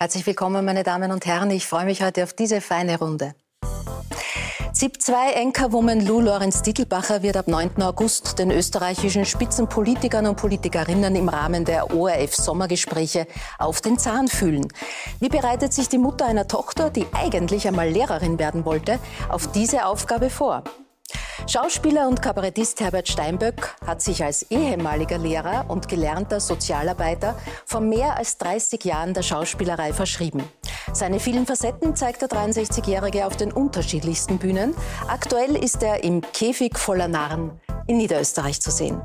Herzlich willkommen, meine Damen und Herren. Ich freue mich heute auf diese feine Runde. ZIP-2-Enker-Woman Lou Lorenz Dittelbacher wird ab 9. August den österreichischen Spitzenpolitikern und Politikerinnen im Rahmen der ORF-Sommergespräche auf den Zahn fühlen. Wie bereitet sich die Mutter einer Tochter, die eigentlich einmal Lehrerin werden wollte, auf diese Aufgabe vor? Schauspieler und Kabarettist Herbert Steinböck hat sich als ehemaliger Lehrer und gelernter Sozialarbeiter vor mehr als 30 Jahren der Schauspielerei verschrieben. Seine vielen Facetten zeigt der 63-Jährige auf den unterschiedlichsten Bühnen. Aktuell ist er im Käfig voller Narren in Niederösterreich zu sehen.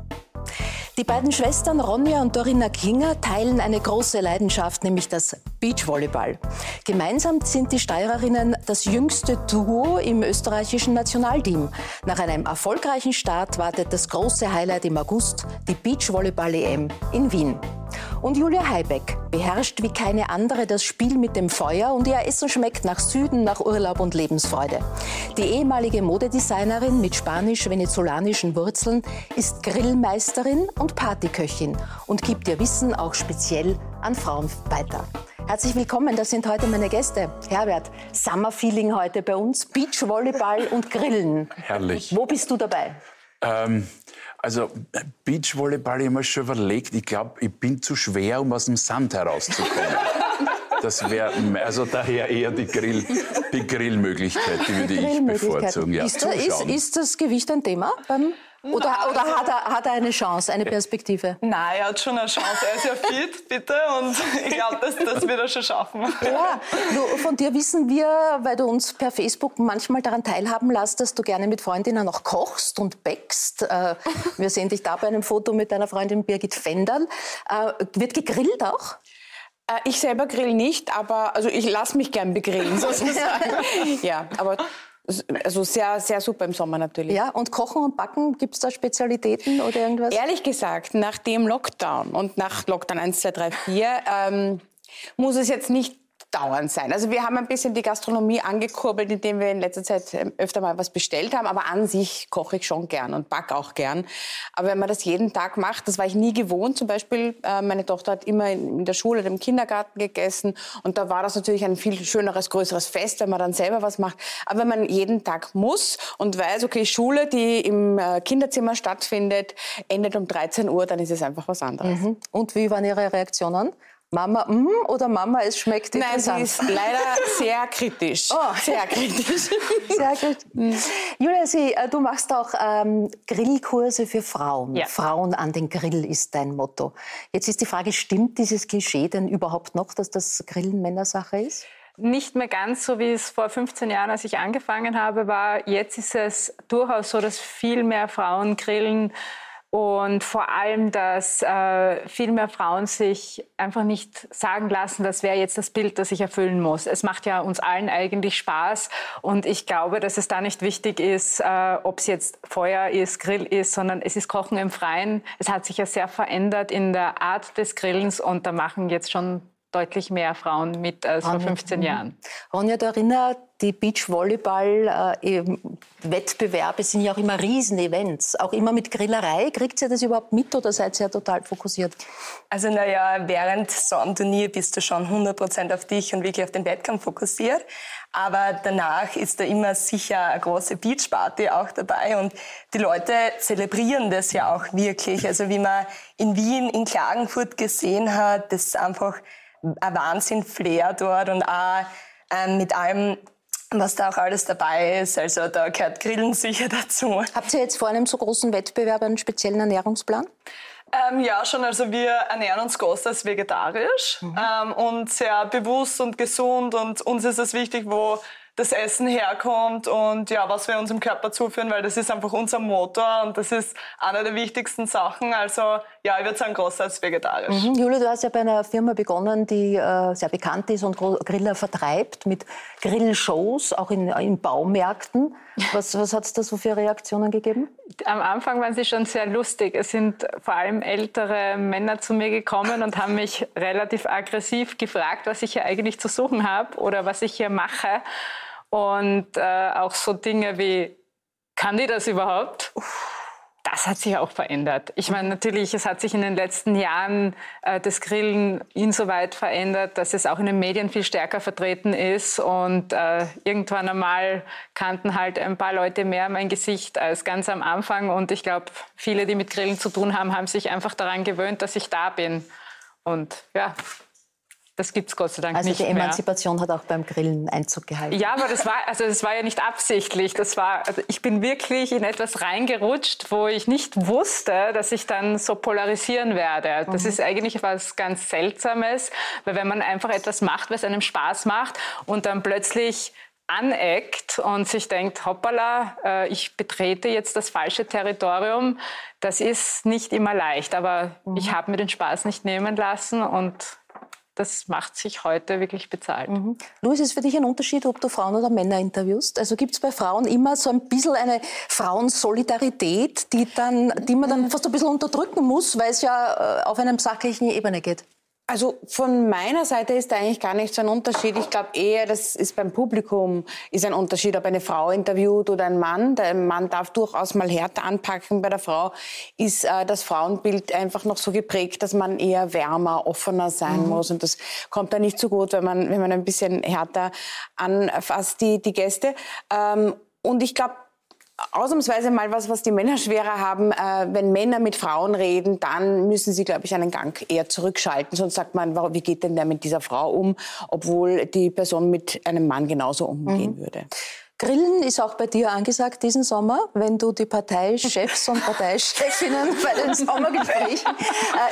Die beiden Schwestern Ronja und Dorinna Klinger teilen eine große Leidenschaft, nämlich das Beachvolleyball. Gemeinsam sind die Steirerinnen das jüngste Duo im österreichischen Nationalteam. Nach einem erfolgreichen Start wartet das große Highlight im August, die Beachvolleyball-EM in Wien. Und Julia Heibeck beherrscht wie keine andere das Spiel mit dem Feuer und ihr Essen schmeckt nach Süden, nach Urlaub und Lebensfreude. Die ehemalige Modedesignerin mit spanisch-venezolanischen Wurzeln ist Grillmeisterin und Partyköchin und gibt ihr Wissen auch speziell an Frauen weiter. Herzlich willkommen, das sind heute meine Gäste. Herbert, Summerfeeling heute bei uns, Beachvolleyball und Grillen. Herrlich. Wo bist du dabei? Ähm, also Beachvolleyball, ich habe mir schon überlegt, ich glaube, ich bin zu schwer, um aus dem Sand herauszukommen. Das wäre also daher eher die, Grill, die Grillmöglichkeit, die würde ich bevorzugen. Ja, ist, da, ist, ist, das Gewicht ein Thema beim oder, Nein, oder also hat, er, hat er eine Chance, eine Perspektive? Nein, er hat schon eine Chance. Er ist ja fit, bitte. Und ich glaube, das, das wird er schon schaffen. Ja, du, von dir wissen wir, weil du uns per Facebook manchmal daran teilhaben lässt, dass du gerne mit Freundinnen auch kochst und bäckst. Äh, wir sehen dich da bei einem Foto mit deiner Freundin Birgit Fenderl. Äh, wird gegrillt auch? Äh, ich selber grill nicht, aber also ich lasse mich gern begrillen sozusagen. ja, aber also sehr, sehr super im Sommer natürlich. Ja, und Kochen und Backen, gibt es da Spezialitäten oder irgendwas? Ehrlich gesagt, nach dem Lockdown und nach Lockdown 1, 2, 3, 4 ähm, muss es jetzt nicht dauernd sein. Also wir haben ein bisschen die Gastronomie angekurbelt, indem wir in letzter Zeit ähm, öfter mal was bestellt haben. Aber an sich koche ich schon gern und backe auch gern. Aber wenn man das jeden Tag macht, das war ich nie gewohnt. Zum Beispiel, äh, meine Tochter hat immer in der Schule im Kindergarten gegessen. Und da war das natürlich ein viel schöneres, größeres Fest, wenn man dann selber was macht. Aber wenn man jeden Tag muss und weiß, okay, Schule, die im äh, Kinderzimmer stattfindet, endet um 13 Uhr, dann ist es einfach was anderes. Mhm. Und wie waren Ihre Reaktionen? Mama, mm, oder Mama, es schmeckt Nein, sie ist leider sehr kritisch. Oh. Sehr kritisch. sehr kritisch. Julia, sie, äh, du machst auch ähm, Grillkurse für Frauen. Ja. Frauen an den Grill ist dein Motto. Jetzt ist die Frage, stimmt dieses Klischee denn überhaupt noch, dass das Grillen Männersache ist? Nicht mehr ganz so, wie es vor 15 Jahren, als ich angefangen habe, war. Jetzt ist es durchaus so, dass viel mehr Frauen grillen und vor allem, dass äh, viel mehr Frauen sich einfach nicht sagen lassen, das wäre jetzt das Bild, das ich erfüllen muss. Es macht ja uns allen eigentlich Spaß und ich glaube, dass es da nicht wichtig ist, äh, ob es jetzt Feuer ist, Grill ist, sondern es ist Kochen im Freien. Es hat sich ja sehr verändert in der Art des Grillens und da machen jetzt schon deutlich mehr Frauen mit als vor 15 Jahren. Ronja Dorinna, die Beachvolleyball-Wettbewerbe sind ja auch immer Riesenevents, auch immer mit Grillerei. Kriegt ihr das überhaupt mit oder seid ihr ja total fokussiert? Also naja, während so einem Turnier bist du schon 100% auf dich und wirklich auf den Wettkampf fokussiert. Aber danach ist da immer sicher eine große Beachparty auch dabei und die Leute zelebrieren das ja auch wirklich. Also wie man in Wien, in Klagenfurt gesehen hat, das ist einfach ein Wahnsinn-Flair dort und auch ähm, mit allem, was da auch alles dabei ist. Also da gehört Grillen sicher dazu. Habt ihr jetzt vor einem so großen Wettbewerb einen speziellen Ernährungsplan? Ähm, ja, schon. Also wir ernähren uns großteils vegetarisch mhm. ähm, und sehr bewusst und gesund. Und uns ist es wichtig, wo das Essen herkommt und ja, was wir unserem Körper zuführen, weil das ist einfach unser Motor und das ist eine der wichtigsten Sachen. Also ja, ich würde sagen, großteils vegetarisch. Mhm. Julia, du hast ja bei einer Firma begonnen, die äh, sehr bekannt ist und Griller vertreibt mit Grillshows, auch in, in Baumärkten. Was, was hat es da so für Reaktionen gegeben? Am Anfang waren sie schon sehr lustig. Es sind vor allem ältere Männer zu mir gekommen und haben mich relativ aggressiv gefragt, was ich hier eigentlich zu suchen habe oder was ich hier mache. Und äh, auch so Dinge wie, kann die das überhaupt? Das hat sich auch verändert. Ich meine, natürlich, es hat sich in den letzten Jahren äh, das Grillen insoweit verändert, dass es auch in den Medien viel stärker vertreten ist. Und äh, irgendwann einmal kannten halt ein paar Leute mehr mein Gesicht als ganz am Anfang. Und ich glaube, viele, die mit Grillen zu tun haben, haben sich einfach daran gewöhnt, dass ich da bin. Und ja, das gibt es Gott sei Dank also nicht mehr. Also die Emanzipation mehr. hat auch beim Grillen Einzug gehalten. Ja, aber das war, also das war ja nicht absichtlich. Das war, also ich bin wirklich in etwas reingerutscht, wo ich nicht wusste, dass ich dann so polarisieren werde. Das mhm. ist eigentlich was ganz Seltsames, weil wenn man einfach etwas macht, was einem Spaß macht und dann plötzlich aneckt und sich denkt, hoppala, äh, ich betrete jetzt das falsche Territorium, das ist nicht immer leicht. Aber mhm. ich habe mir den Spaß nicht nehmen lassen und das macht sich heute wirklich bezahlt. Mhm. Luis, ist für dich ein Unterschied, ob du Frauen oder Männer interviewst? Also gibt es bei Frauen immer so ein bisschen eine Frauensolidarität, die, dann, die man dann mhm. fast ein bisschen unterdrücken muss, weil es ja äh, auf einer sachlichen Ebene geht? Also von meiner Seite ist da eigentlich gar nicht so ein Unterschied. Ich glaube eher, das ist beim Publikum ist ein Unterschied, ob eine Frau interviewt oder ein Mann. Der Mann darf durchaus mal härter anpacken. Bei der Frau ist äh, das Frauenbild einfach noch so geprägt, dass man eher wärmer, offener sein mhm. muss. Und das kommt dann nicht so gut, wenn man, wenn man ein bisschen härter anfasst, die, die Gäste. Ähm, und ich glaube, ausnahmsweise mal was, was die Männer schwerer haben. Äh, wenn Männer mit Frauen reden, dann müssen sie, glaube ich, einen Gang eher zurückschalten. Sonst sagt man, wie geht denn der mit dieser Frau um, obwohl die Person mit einem Mann genauso umgehen mhm. würde. Grillen ist auch bei dir angesagt diesen Sommer, wenn du die Parteichefs und Parteichefinnen bei den Sommergesprächen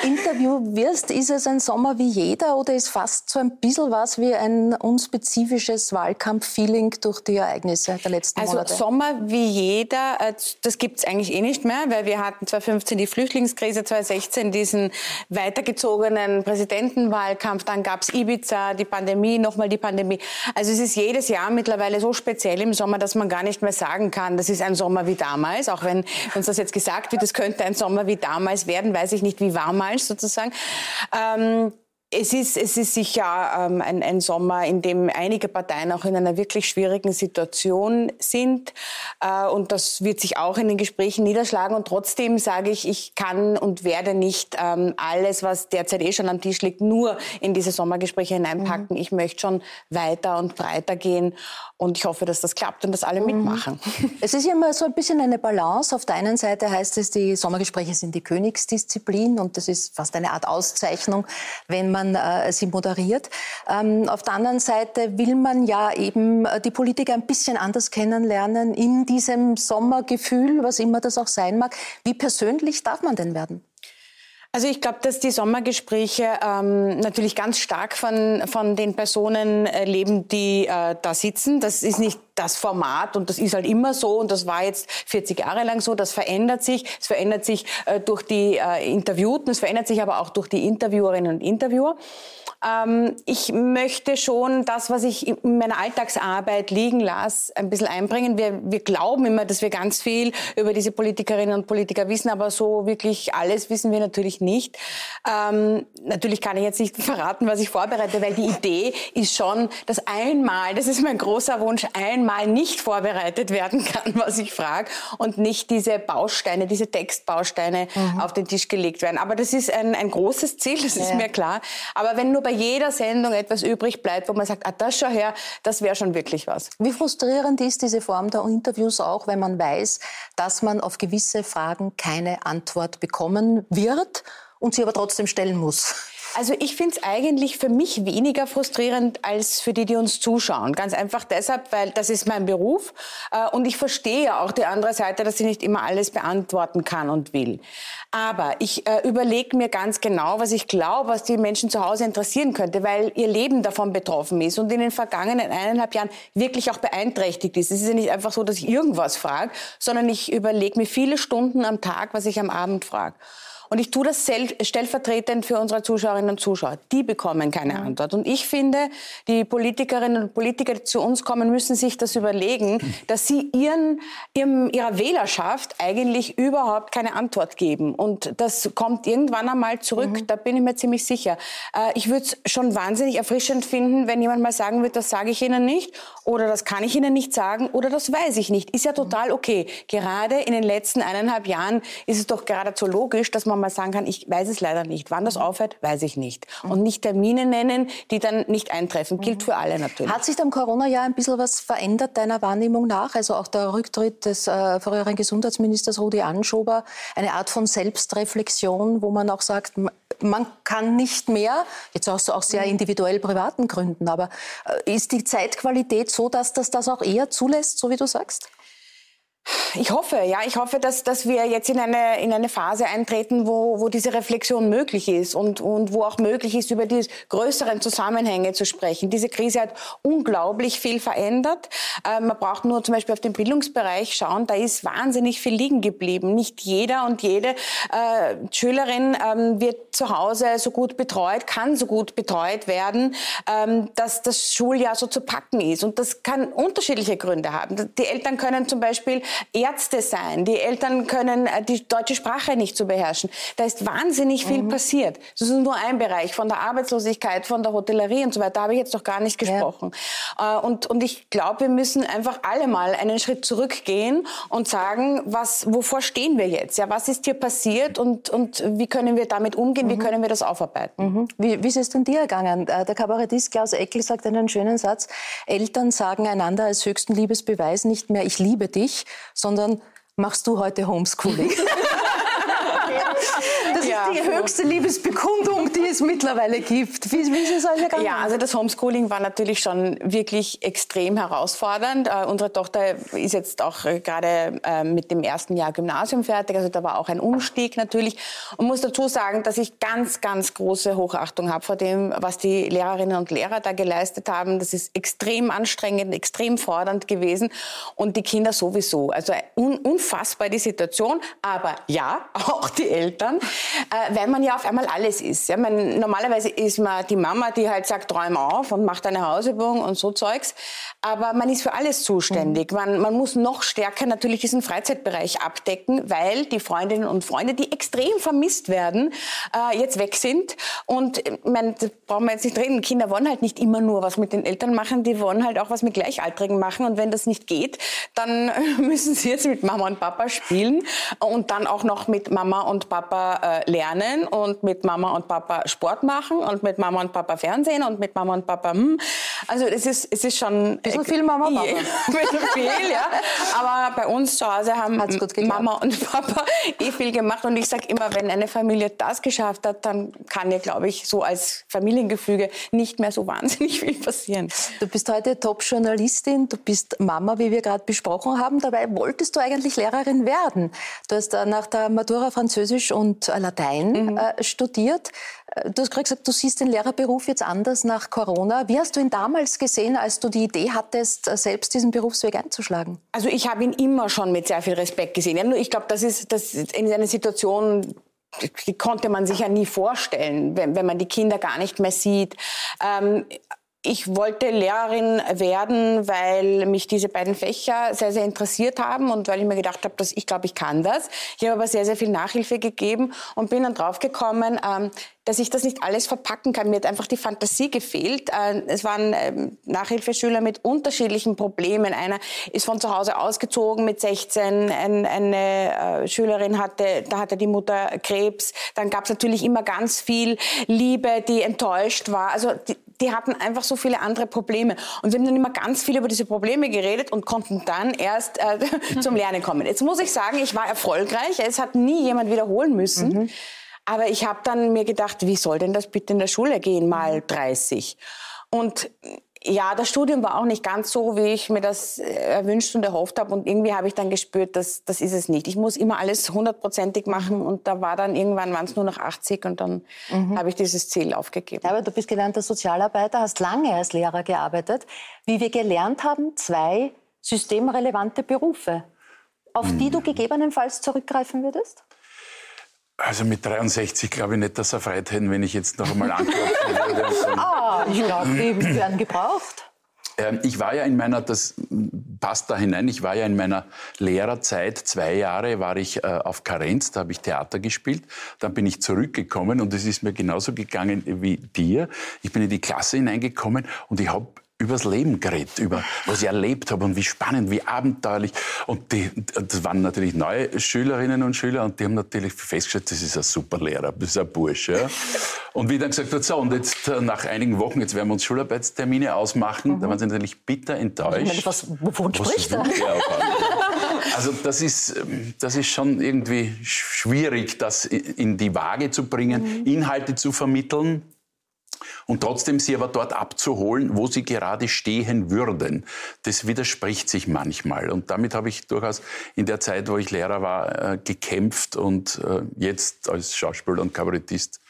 äh, interviewen wirst. Ist es ein Sommer wie jeder oder ist fast so ein bisschen was wie ein unspezifisches Wahlkampf-Feeling durch die Ereignisse der letzten also Monate? Also Sommer wie jeder, äh, das gibt es eigentlich eh nicht mehr, weil wir hatten 2015 die Flüchtlingskrise, 2016 diesen weitergezogenen Präsidentenwahlkampf, dann gab es Ibiza, die Pandemie, nochmal die Pandemie. Also es ist jedes Jahr mittlerweile so speziell im Sommer, dass man gar nicht mehr sagen kann, das ist ein Sommer wie damals. Auch wenn uns das jetzt gesagt wird, es könnte ein Sommer wie damals werden, weiß ich nicht, wie warmals sozusagen. Ähm, es ist, es ist sicher ähm, ein, ein Sommer, in dem einige Parteien auch in einer wirklich schwierigen Situation sind. Äh, und das wird sich auch in den Gesprächen niederschlagen. Und trotzdem sage ich, ich kann und werde nicht ähm, alles, was derzeit eh schon am Tisch liegt, nur in diese Sommergespräche hineinpacken. Mhm. Ich möchte schon weiter und breiter gehen. Und ich hoffe, dass das klappt und dass alle mhm. mitmachen. Es ist ja immer so ein bisschen eine Balance. Auf der einen Seite heißt es, die Sommergespräche sind die Königsdisziplin und das ist fast eine Art Auszeichnung, wenn man man äh, sie moderiert. Ähm, auf der anderen Seite will man ja eben äh, die Politiker ein bisschen anders kennenlernen in diesem Sommergefühl, was immer das auch sein mag. Wie persönlich darf man denn werden? Also ich glaube, dass die Sommergespräche ähm, natürlich ganz stark von, von den Personen äh, leben, die äh, da sitzen. Das ist nicht das Format und das ist halt immer so und das war jetzt 40 Jahre lang so. Das verändert sich. Es verändert sich äh, durch die äh, Interviewten, es verändert sich aber auch durch die Interviewerinnen und Interviewer. Ähm, ich möchte schon das, was ich in meiner Alltagsarbeit liegen lasse, ein bisschen einbringen. Wir, wir glauben immer, dass wir ganz viel über diese Politikerinnen und Politiker wissen, aber so wirklich alles wissen wir natürlich nicht. Ähm, natürlich kann ich jetzt nicht verraten, was ich vorbereite, weil die Idee ist schon, dass einmal, das ist mein großer Wunsch, einmal nicht vorbereitet werden kann, was ich frage und nicht diese Bausteine, diese Textbausteine mhm. auf den Tisch gelegt werden. Aber das ist ein, ein großes Ziel, das ja. ist mir klar. Aber wenn nur bei jeder Sendung etwas übrig bleibt, wo man sagt, ah, das schau her, das wäre schon wirklich was. Wie frustrierend ist diese Form der Interviews auch, wenn man weiß, dass man auf gewisse Fragen keine Antwort bekommen wird und sie aber trotzdem stellen muss? Also ich finde es eigentlich für mich weniger frustrierend als für die, die uns zuschauen. Ganz einfach deshalb, weil das ist mein Beruf äh, und ich verstehe ja auch die andere Seite, dass sie nicht immer alles beantworten kann und will. Aber ich äh, überlege mir ganz genau, was ich glaube, was die Menschen zu Hause interessieren könnte, weil ihr Leben davon betroffen ist und in den vergangenen eineinhalb Jahren wirklich auch beeinträchtigt ist. Es ist ja nicht einfach so, dass ich irgendwas frage, sondern ich überlege mir viele Stunden am Tag, was ich am Abend frage. Und ich tue das stellvertretend für unsere Zuschauerinnen und Zuschauer, die bekommen keine mhm. Antwort. Und ich finde, die Politikerinnen und Politiker, die zu uns kommen, müssen sich das überlegen, dass sie ihren, ihrem, ihrer Wählerschaft eigentlich überhaupt keine Antwort geben. Und das kommt irgendwann einmal zurück, mhm. da bin ich mir ziemlich sicher. Äh, ich würde es schon wahnsinnig erfrischend finden, wenn jemand mal sagen würde, das sage ich Ihnen nicht oder das kann ich Ihnen nicht sagen oder das weiß ich nicht. Ist ja total okay. Gerade in den letzten eineinhalb Jahren ist es doch geradezu logisch, dass man mal sagen kann, ich weiß es leider nicht. Wann das aufhört, weiß ich nicht. Und nicht Termine nennen, die dann nicht eintreffen. Gilt für alle natürlich. Hat sich am Corona-Jahr ein bisschen was verändert, deiner Wahrnehmung nach? Also auch der Rücktritt des äh, früheren Gesundheitsministers Rudi Anschober, eine Art von Selbstreflexion, wo man auch sagt, man kann nicht mehr, jetzt auch, auch sehr individuell privaten Gründen, aber äh, ist die Zeitqualität so, dass das das auch eher zulässt, so wie du sagst? Ich hoffe, ja, ich hoffe, dass, dass wir jetzt in eine, in eine Phase eintreten, wo, wo diese Reflexion möglich ist und, und wo auch möglich ist, über die größeren Zusammenhänge zu sprechen. Diese Krise hat unglaublich viel verändert. Äh, man braucht nur zum Beispiel auf den Bildungsbereich schauen, da ist wahnsinnig viel liegen geblieben. Nicht jeder und jede äh, Schülerin ähm, wird zu Hause so gut betreut, kann so gut betreut werden, ähm, dass das Schuljahr so zu packen ist. Und das kann unterschiedliche Gründe haben. Die Eltern können zum Beispiel Ärzte sein. Die Eltern können äh, die deutsche Sprache nicht zu so beherrschen. Da ist wahnsinnig viel mhm. passiert. Das ist nur ein Bereich von der Arbeitslosigkeit, von der Hotellerie und so weiter. Da habe ich jetzt noch gar nicht gesprochen. Ja. Äh, und, und ich glaube, wir müssen einfach alle mal einen Schritt zurückgehen und sagen, was, wovor stehen wir jetzt? Ja, was ist hier passiert und, und wie können wir damit umgehen? Mhm. Wie können wir das aufarbeiten? Mhm. Wie, wie ist es denn dir ergangen? Äh, der Kabarettist Klaus Eckel sagt einen schönen Satz. Eltern sagen einander als höchsten Liebesbeweis nicht mehr, ich liebe dich, sondern machst du heute Homeschooling? Die höchste Liebesbekundung, die es mittlerweile gibt. Wie, wie ist es euch ergangen? Ja, also das Homeschooling war natürlich schon wirklich extrem herausfordernd. Äh, unsere Tochter ist jetzt auch äh, gerade äh, mit dem ersten Jahr Gymnasium fertig. Also da war auch ein Umstieg natürlich. Und muss dazu sagen, dass ich ganz, ganz große Hochachtung habe vor dem, was die Lehrerinnen und Lehrer da geleistet haben. Das ist extrem anstrengend, extrem fordernd gewesen. Und die Kinder sowieso. Also un unfassbar die Situation. Aber ja, auch die Eltern äh, weil man ja auf einmal alles ist. Ja? Man, normalerweise ist man die Mama, die halt sagt, träum auf und macht eine Hausübung und so Zeugs. Aber man ist für alles zuständig. Mhm. Man, man muss noch stärker natürlich diesen Freizeitbereich abdecken, weil die Freundinnen und Freunde, die extrem vermisst werden, äh, jetzt weg sind. Und ich meine, das brauchen wir jetzt nicht reden. Kinder wollen halt nicht immer nur was mit den Eltern machen, die wollen halt auch was mit Gleichaltrigen machen. Und wenn das nicht geht, dann müssen sie jetzt mit Mama und Papa spielen und dann auch noch mit Mama und Papa äh, lernen und mit Mama und Papa Sport machen und mit Mama und Papa Fernsehen und mit Mama und Papa hm. Also es ist, es ist schon... Bisschen viel Mama und Papa. Bisschen viel, ja. Aber bei uns zu Hause haben Mama und Papa eh viel gemacht und ich sage immer, wenn eine Familie das geschafft hat, dann kann ja, glaube ich, so als Familiengefüge nicht mehr so wahnsinnig viel passieren. Du bist heute Top-Journalistin, du bist Mama, wie wir gerade besprochen haben. Dabei wolltest du eigentlich Lehrerin werden. Du hast nach der Matura Französisch und Latein mhm. äh, studiert. Äh, du hast gerade gesagt, du siehst den Lehrerberuf jetzt anders nach Corona. Wie hast du ihn damals gesehen, als du die Idee hattest, äh, selbst diesen Berufsweg einzuschlagen? Also ich habe ihn immer schon mit sehr viel Respekt gesehen. Ich glaube, das ist, das in einer Situation, die konnte man sich ja nie vorstellen, wenn, wenn man die Kinder gar nicht mehr sieht. Ähm, ich wollte Lehrerin werden, weil mich diese beiden Fächer sehr, sehr interessiert haben und weil ich mir gedacht habe, dass ich glaube, ich kann das. Ich habe aber sehr, sehr viel Nachhilfe gegeben und bin dann draufgekommen, ähm, dass ich das nicht alles verpacken kann. Mir hat einfach die Fantasie gefehlt. Äh, es waren ähm, Nachhilfeschüler mit unterschiedlichen Problemen. Einer ist von zu Hause ausgezogen mit 16. eine äh, Schülerin hatte, da hatte die Mutter Krebs. Dann gab es natürlich immer ganz viel Liebe, die enttäuscht war. Also die, die hatten einfach so viele andere Probleme. Und wir haben dann immer ganz viel über diese Probleme geredet und konnten dann erst äh, zum Lernen kommen. Jetzt muss ich sagen, ich war erfolgreich. Es hat nie jemand wiederholen müssen. Mhm. Aber ich habe dann mir gedacht, wie soll denn das bitte in der Schule gehen, mal 30? Und ja, das Studium war auch nicht ganz so, wie ich mir das äh, erwünscht und erhofft habe. Und irgendwie habe ich dann gespürt, dass das ist es nicht. Ich muss immer alles hundertprozentig machen. Und da war dann irgendwann waren es nur noch 80 und dann mhm. habe ich dieses Ziel aufgegeben. aber du bist gelernter Sozialarbeiter, hast lange als Lehrer gearbeitet. Wie wir gelernt haben, zwei systemrelevante Berufe, auf mhm. die du gegebenenfalls zurückgreifen würdest? Also mit 63 glaube ich nicht, dass er Freude hätten, wenn ich jetzt noch einmal anklopfen würde. Ah, ich glaube, die werden gebraucht. Ähm, ich war ja in meiner, das passt da hinein, ich war ja in meiner Lehrerzeit, zwei Jahre war ich äh, auf Karenz, da habe ich Theater gespielt. Dann bin ich zurückgekommen und es ist mir genauso gegangen wie dir. Ich bin in die Klasse hineingekommen und ich habe übers Leben geredet, über was ich erlebt habe und wie spannend, wie abenteuerlich. Und die, das waren natürlich neue Schülerinnen und Schüler und die haben natürlich festgestellt, das ist ein super Lehrer, das ist ein Bursche. Ja. Und wie ich dann gesagt habe, so, und jetzt äh, nach einigen Wochen, jetzt werden wir uns Schularbeitstermine ausmachen, mhm. da waren sie natürlich bitter enttäuscht. Meine, was, wovon was spricht er? Also das ist, ähm, das ist schon irgendwie schwierig, das in die Waage zu bringen, mhm. Inhalte zu vermitteln, und trotzdem sie aber dort abzuholen, wo sie gerade stehen würden. Das widerspricht sich manchmal. Und damit habe ich durchaus in der Zeit, wo ich Lehrer war, äh, gekämpft und äh, jetzt als Schauspieler und Kabarettist,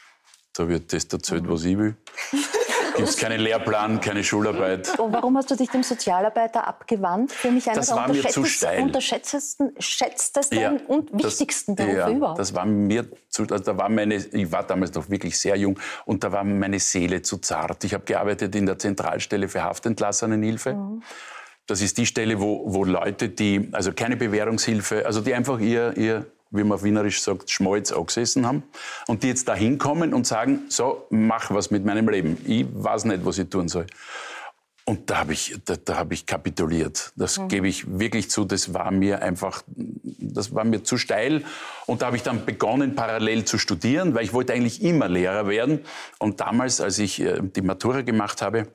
da wird das erzählt, was ich will. Gibt es keinen Lehrplan, keine Schularbeit. Und warum hast du dich dem Sozialarbeiter abgewandt? Für mich einer das der war mir zu steil. unterschätztesten schätztesten ja, und wichtigsten das, Berufe ja, überhaupt. Das war mir zu, also da war meine, ich war damals noch wirklich sehr jung und da war meine Seele zu zart. Ich habe gearbeitet in der Zentralstelle für Haftentlassenenhilfe. Mhm. Das ist die Stelle, wo, wo Leute, die, also keine Bewährungshilfe, also die einfach ihr, ihr wie man auf Wienerisch sagt, Schmalz angesessen haben und die jetzt da hinkommen und sagen, so, mach was mit meinem Leben. Ich weiß nicht, was ich tun soll. Und da habe ich, da, da hab ich kapituliert. Das mhm. gebe ich wirklich zu. Das war mir einfach, das war mir zu steil. Und da habe ich dann begonnen, parallel zu studieren, weil ich wollte eigentlich immer Lehrer werden. Und damals, als ich äh, die Matura gemacht habe,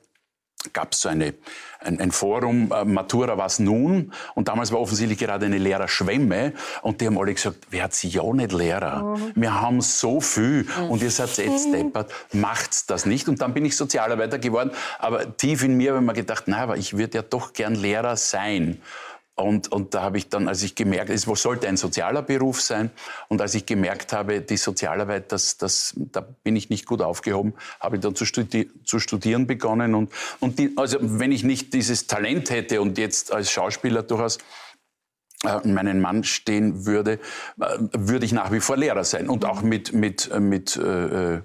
gab es so eine, ein, ein Forum, äh, Matura was nun? Und damals war offensichtlich gerade eine Lehrerschwemme. Und die haben alle gesagt, wer hat sie ja nicht Lehrer? Mhm. Wir haben so viel und ihr seid jetzt mhm. deppert, macht's das nicht. Und dann bin ich Sozialarbeiter geworden. Aber tief in mir habe ich mir gedacht, na, aber ich würde ja doch gern Lehrer sein. Und, und da habe ich dann, als ich gemerkt, es sollte ein sozialer Beruf sein, und als ich gemerkt habe, die Sozialarbeit, das, das, da bin ich nicht gut aufgehoben, habe ich dann zu, studi zu studieren begonnen. Und, und die, also wenn ich nicht dieses Talent hätte und jetzt als Schauspieler durchaus äh, meinen Mann stehen würde, äh, würde ich nach wie vor Lehrer sein und auch mit, mit, mit äh, äh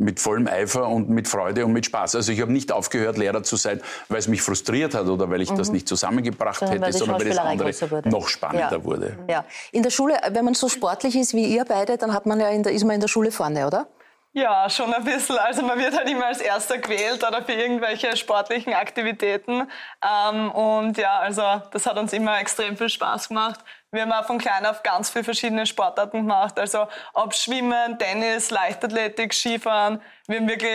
mit vollem Eifer und mit Freude und mit Spaß. Also ich habe nicht aufgehört, Lehrer zu sein, weil es mich frustriert hat oder weil ich mhm. das nicht zusammengebracht sondern hätte, sondern weil das andere noch spannender ja. wurde. Ja. In der Schule, wenn man so sportlich ist wie ihr beide, dann hat man ja in der, ist man in der Schule vorne, oder? Ja, schon ein bisschen. Also man wird halt immer als Erster gewählt oder für irgendwelche sportlichen Aktivitäten. Ähm, und ja, also das hat uns immer extrem viel Spaß gemacht. Wir haben auch von klein auf ganz viele verschiedene Sportarten gemacht. Also ob Schwimmen, Tennis, Leichtathletik, Skifahren. Wir haben wirklich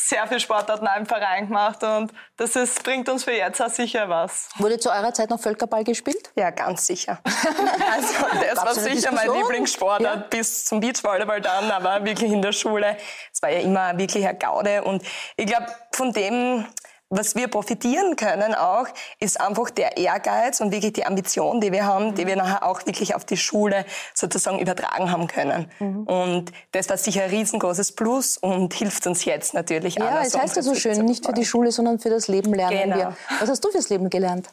sehr viele Sportarten auch im Verein gemacht und das ist, bringt uns für jetzt auch sicher was. Wurde zu eurer Zeit noch Völkerball gespielt? Ja, ganz sicher. also das war sicher mein Lieblingssportart ja. bis zum Beachvolleyball dann, aber wirklich in der Schule. Es war ja immer wirklich eine Gaude und ich glaube, von dem was wir profitieren können auch, ist einfach der Ehrgeiz und wirklich die Ambition, die wir haben, die wir nachher auch wirklich auf die Schule sozusagen übertragen haben können. Mhm. Und das war sicher ein riesengroßes Plus und hilft uns jetzt natürlich Ja, es heißt ja so schön, nicht für die Schule, sondern für das Leben lernen genau. wir. Was hast du fürs Leben gelernt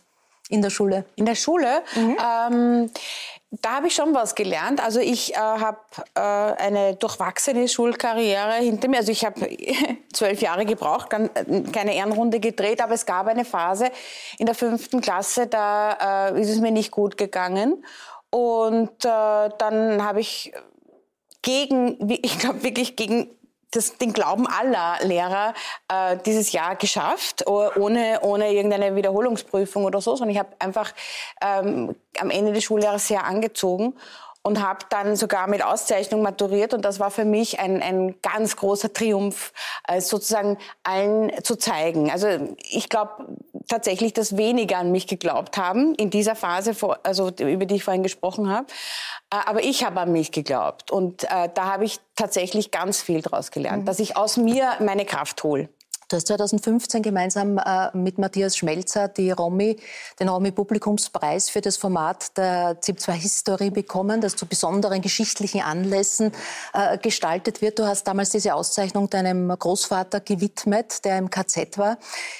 in der Schule? In der Schule? Mhm. Ähm, da habe ich schon was gelernt. Also ich äh, habe äh, eine durchwachsene Schulkarriere hinter mir. Also ich habe zwölf Jahre gebraucht, kann, äh, keine Ehrenrunde gedreht, aber es gab eine Phase in der fünften Klasse, da äh, ist es mir nicht gut gegangen. Und äh, dann habe ich gegen, ich glaube wirklich gegen das, den Glauben aller Lehrer äh, dieses Jahr geschafft, ohne, ohne irgendeine Wiederholungsprüfung oder so, sondern ich habe einfach ähm, am Ende des Schuljahres sehr angezogen und habe dann sogar mit Auszeichnung maturiert und das war für mich ein, ein ganz großer Triumph, äh, sozusagen allen zu zeigen. Also ich glaube tatsächlich, dass weniger an mich geglaubt haben in dieser Phase, also über die ich vorhin gesprochen habe, äh, aber ich habe an mich geglaubt und äh, da habe ich tatsächlich ganz viel daraus gelernt, mhm. dass ich aus mir meine Kraft hole. Du hast 2015 gemeinsam äh, mit Matthias Schmelzer die Romy, den Romy Publikumspreis für das Format der ZIP2 History bekommen, das zu besonderen geschichtlichen Anlässen äh, gestaltet wird. Du hast damals diese Auszeichnung deinem Großvater gewidmet, der im KZ war.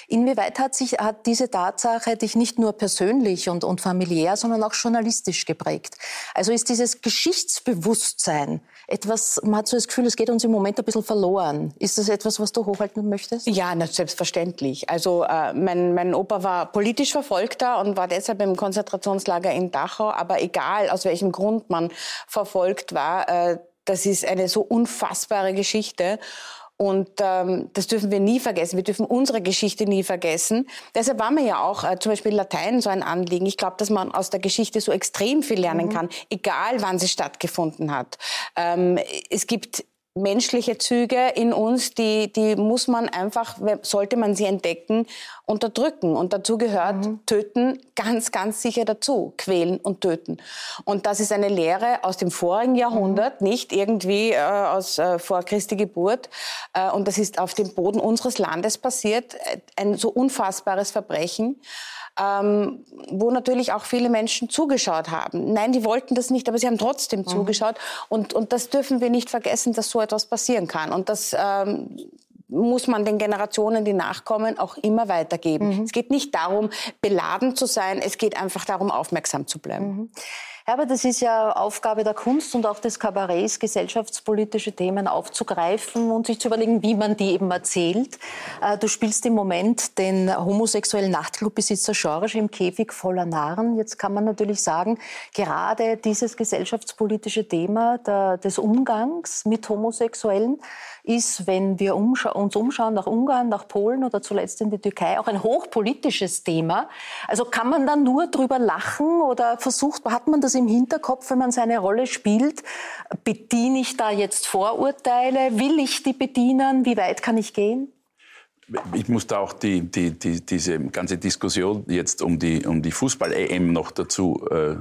Inwieweit hat sich hat diese Tatsache dich nicht nur persönlich und, und familiär, sondern auch journalistisch geprägt? Also ist dieses Geschichtsbewusstsein etwas, man hat so das Gefühl, es geht uns im Moment ein bisschen verloren. Ist das etwas, was du hochhalten möchtest? Ja, na, selbstverständlich. Also äh, mein, mein Opa war politisch Verfolgter und war deshalb im Konzentrationslager in Dachau. Aber egal, aus welchem Grund man verfolgt war, äh, das ist eine so unfassbare Geschichte. Und ähm, das dürfen wir nie vergessen. Wir dürfen unsere Geschichte nie vergessen. Deshalb war mir ja auch äh, zum Beispiel Latein so ein Anliegen. Ich glaube, dass man aus der Geschichte so extrem viel lernen mhm. kann, egal wann sie stattgefunden hat. Ähm, es gibt menschliche Züge in uns, die, die muss man einfach, sollte man sie entdecken, unterdrücken. Und dazu gehört mhm. Töten ganz, ganz sicher dazu. Quälen und töten. Und das ist eine Lehre aus dem vorigen Jahrhundert, mhm. nicht irgendwie äh, aus äh, vor Christi Geburt. Äh, und das ist auf dem Boden unseres Landes passiert. Äh, ein so unfassbares Verbrechen ähm, wo natürlich auch viele Menschen zugeschaut haben. Nein, die wollten das nicht, aber sie haben trotzdem mhm. zugeschaut. Und, und das dürfen wir nicht vergessen, dass so etwas passieren kann. Und das ähm, muss man den Generationen, die nachkommen, auch immer weitergeben. Mhm. Es geht nicht darum, beladen zu sein, es geht einfach darum, aufmerksam zu bleiben. Mhm. Herbert, es ist ja Aufgabe der Kunst und auch des Kabarets, gesellschaftspolitische Themen aufzugreifen und sich zu überlegen, wie man die eben erzählt. Äh, du spielst im Moment den homosexuellen Nachtclubbesitzer George im Käfig voller Narren. Jetzt kann man natürlich sagen, gerade dieses gesellschaftspolitische Thema der, des Umgangs mit Homosexuellen ist, wenn wir umscha uns umschauen nach Ungarn, nach Polen oder zuletzt in die Türkei, auch ein hochpolitisches Thema. Also kann man da nur drüber lachen oder versucht, hat man das im Hinterkopf, wenn man seine Rolle spielt? Bediene ich da jetzt Vorurteile? Will ich die bedienen? Wie weit kann ich gehen? Ich muss da auch die, die, die, diese ganze Diskussion jetzt um die, um die Fußball-EM noch dazu äh,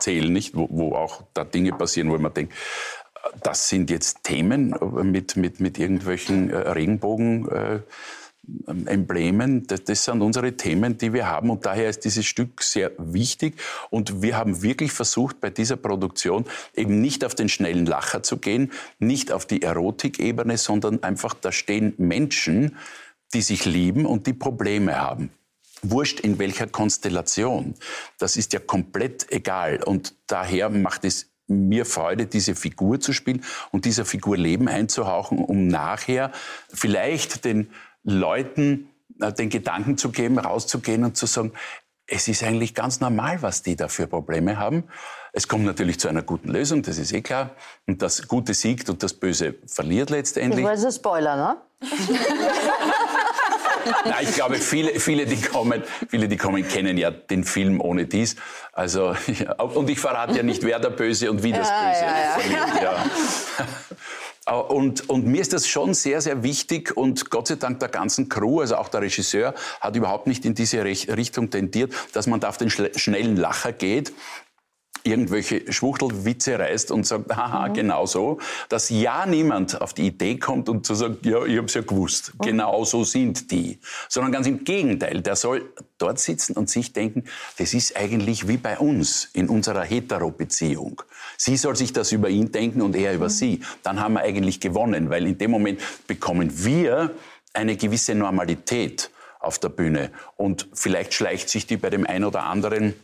zählen, nicht? Wo, wo auch da Dinge passieren, wo man denkt, das sind jetzt Themen mit, mit, mit irgendwelchen äh, Regenbogen. Äh, Emblemen, das, das, sind unsere Themen, die wir haben und daher ist dieses Stück sehr wichtig und wir haben wirklich versucht bei dieser Produktion eben nicht auf den schnellen Lacher zu gehen, nicht auf die Erotikebene, sondern einfach da stehen Menschen, die sich lieben und die Probleme haben. Wurscht in welcher Konstellation. Das ist ja komplett egal und daher macht es mir Freude, diese Figur zu spielen und dieser Figur Leben einzuhauchen, um nachher vielleicht den Leuten äh, den Gedanken zu geben, rauszugehen und zu sagen, es ist eigentlich ganz normal, was die da für Probleme haben. Es kommt natürlich zu einer guten Lösung, das ist eh klar. Und das Gute siegt und das Böse verliert letztendlich. Das war ein Spoiler, ne? Nein, ich glaube, viele, viele, die kommen, viele, die kommen, kennen ja den Film ohne dies. Also, ja, und ich verrate ja nicht, wer der Böse und wie das ja, Böse ja, verliert. Und, und, mir ist das schon sehr, sehr wichtig und Gott sei Dank der ganzen Crew, also auch der Regisseur, hat überhaupt nicht in diese Richtung tendiert, dass man da auf den schnellen Lacher geht irgendwelche Schwuchtelwitze reißt und sagt, haha, mhm. genau so, dass ja niemand auf die Idee kommt und zu sagen, ja, ich hab's ja gewusst, mhm. genau so sind die. Sondern ganz im Gegenteil, der soll dort sitzen und sich denken, das ist eigentlich wie bei uns in unserer Hetero-Beziehung. Sie soll sich das über ihn denken und er über mhm. sie. Dann haben wir eigentlich gewonnen, weil in dem Moment bekommen wir eine gewisse Normalität auf der Bühne. Und vielleicht schleicht sich die bei dem einen oder anderen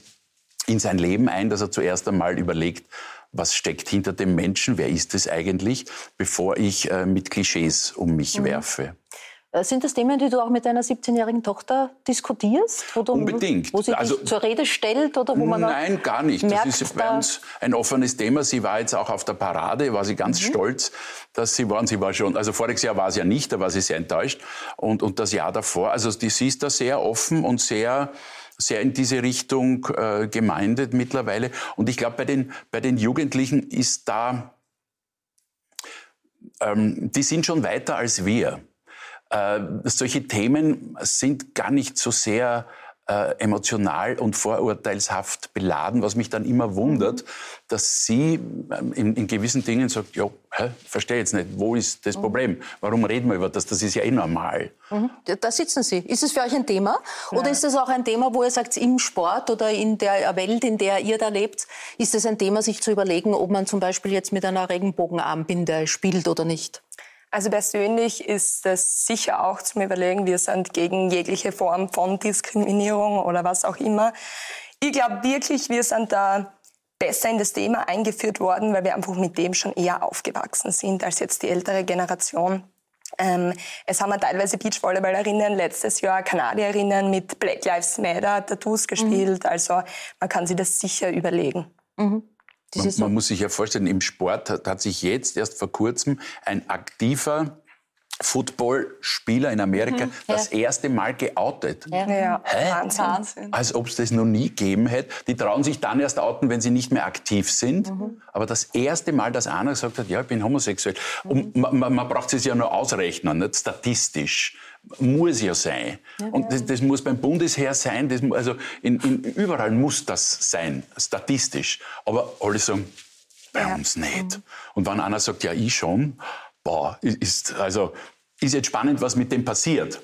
in sein Leben ein, dass er zuerst einmal überlegt, was steckt hinter dem Menschen, wer ist es eigentlich, bevor ich äh, mit Klischees um mich mhm. werfe. Äh, sind das Themen, die du auch mit deiner 17-jährigen Tochter diskutierst? Wo du, Unbedingt. Wo sie also, dich zur Rede stellt? Oder wo man nein, gar nicht. Merkt, das ist bei uns ein offenes Thema. Sie war jetzt auch auf der Parade, war sie ganz mhm. stolz, dass sie war. sie war schon, also voriges Jahr war sie ja nicht, da war sie sehr enttäuscht. Und, und das Jahr davor, also die, sie ist da sehr offen und sehr sehr in diese Richtung äh, gemeindet mittlerweile. Und ich glaube, bei den, bei den Jugendlichen ist da, ähm, die sind schon weiter als wir. Äh, solche Themen sind gar nicht so sehr äh, emotional und vorurteilshaft beladen, was mich dann immer wundert, mhm. dass sie ähm, in, in, gewissen Dingen sagt, ja, verstehe jetzt nicht, wo ist das mhm. Problem? Warum reden wir über das? Das ist ja eh normal. Mhm. Da sitzen Sie. Ist es für euch ein Thema? Ja. Oder ist das auch ein Thema, wo ihr sagt, im Sport oder in der Welt, in der ihr da lebt, ist es ein Thema, sich zu überlegen, ob man zum Beispiel jetzt mit einer Regenbogenarmbinde spielt oder nicht? Also persönlich ist es sicher auch zum Überlegen, wir sind gegen jegliche Form von Diskriminierung oder was auch immer. Ich glaube wirklich, wir sind da besser in das Thema eingeführt worden, weil wir einfach mit dem schon eher aufgewachsen sind als jetzt die ältere Generation. Ähm, es haben teilweise Beachvolleyballerinnen letztes Jahr Kanadierinnen mit Black Lives Matter Tattoos gespielt. Mhm. Also man kann sich das sicher überlegen. Mhm. Man, so. man, muss sich ja vorstellen, im Sport hat, hat sich jetzt erst vor kurzem ein aktiver Footballspieler in Amerika mhm, ja. das erste Mal geoutet. Ja. Ja. Wahnsinn. Als ob es das noch nie gegeben hätte. Die trauen sich dann erst outen, wenn sie nicht mehr aktiv sind. Mhm. Aber das erste Mal, dass einer gesagt hat, ja, ich bin homosexuell. Mhm. Und man, man, braucht es ja nur ausrechnen, nicht statistisch. Muss ja sein. Und das, das, muss beim Bundesheer sein. Das, also in, in, überall muss das sein, statistisch. Aber alle sagen, bei uns nicht. Mhm. Und wenn einer sagt, ja, ich schon, boah, ist, also, ist jetzt spannend, was mit dem passiert.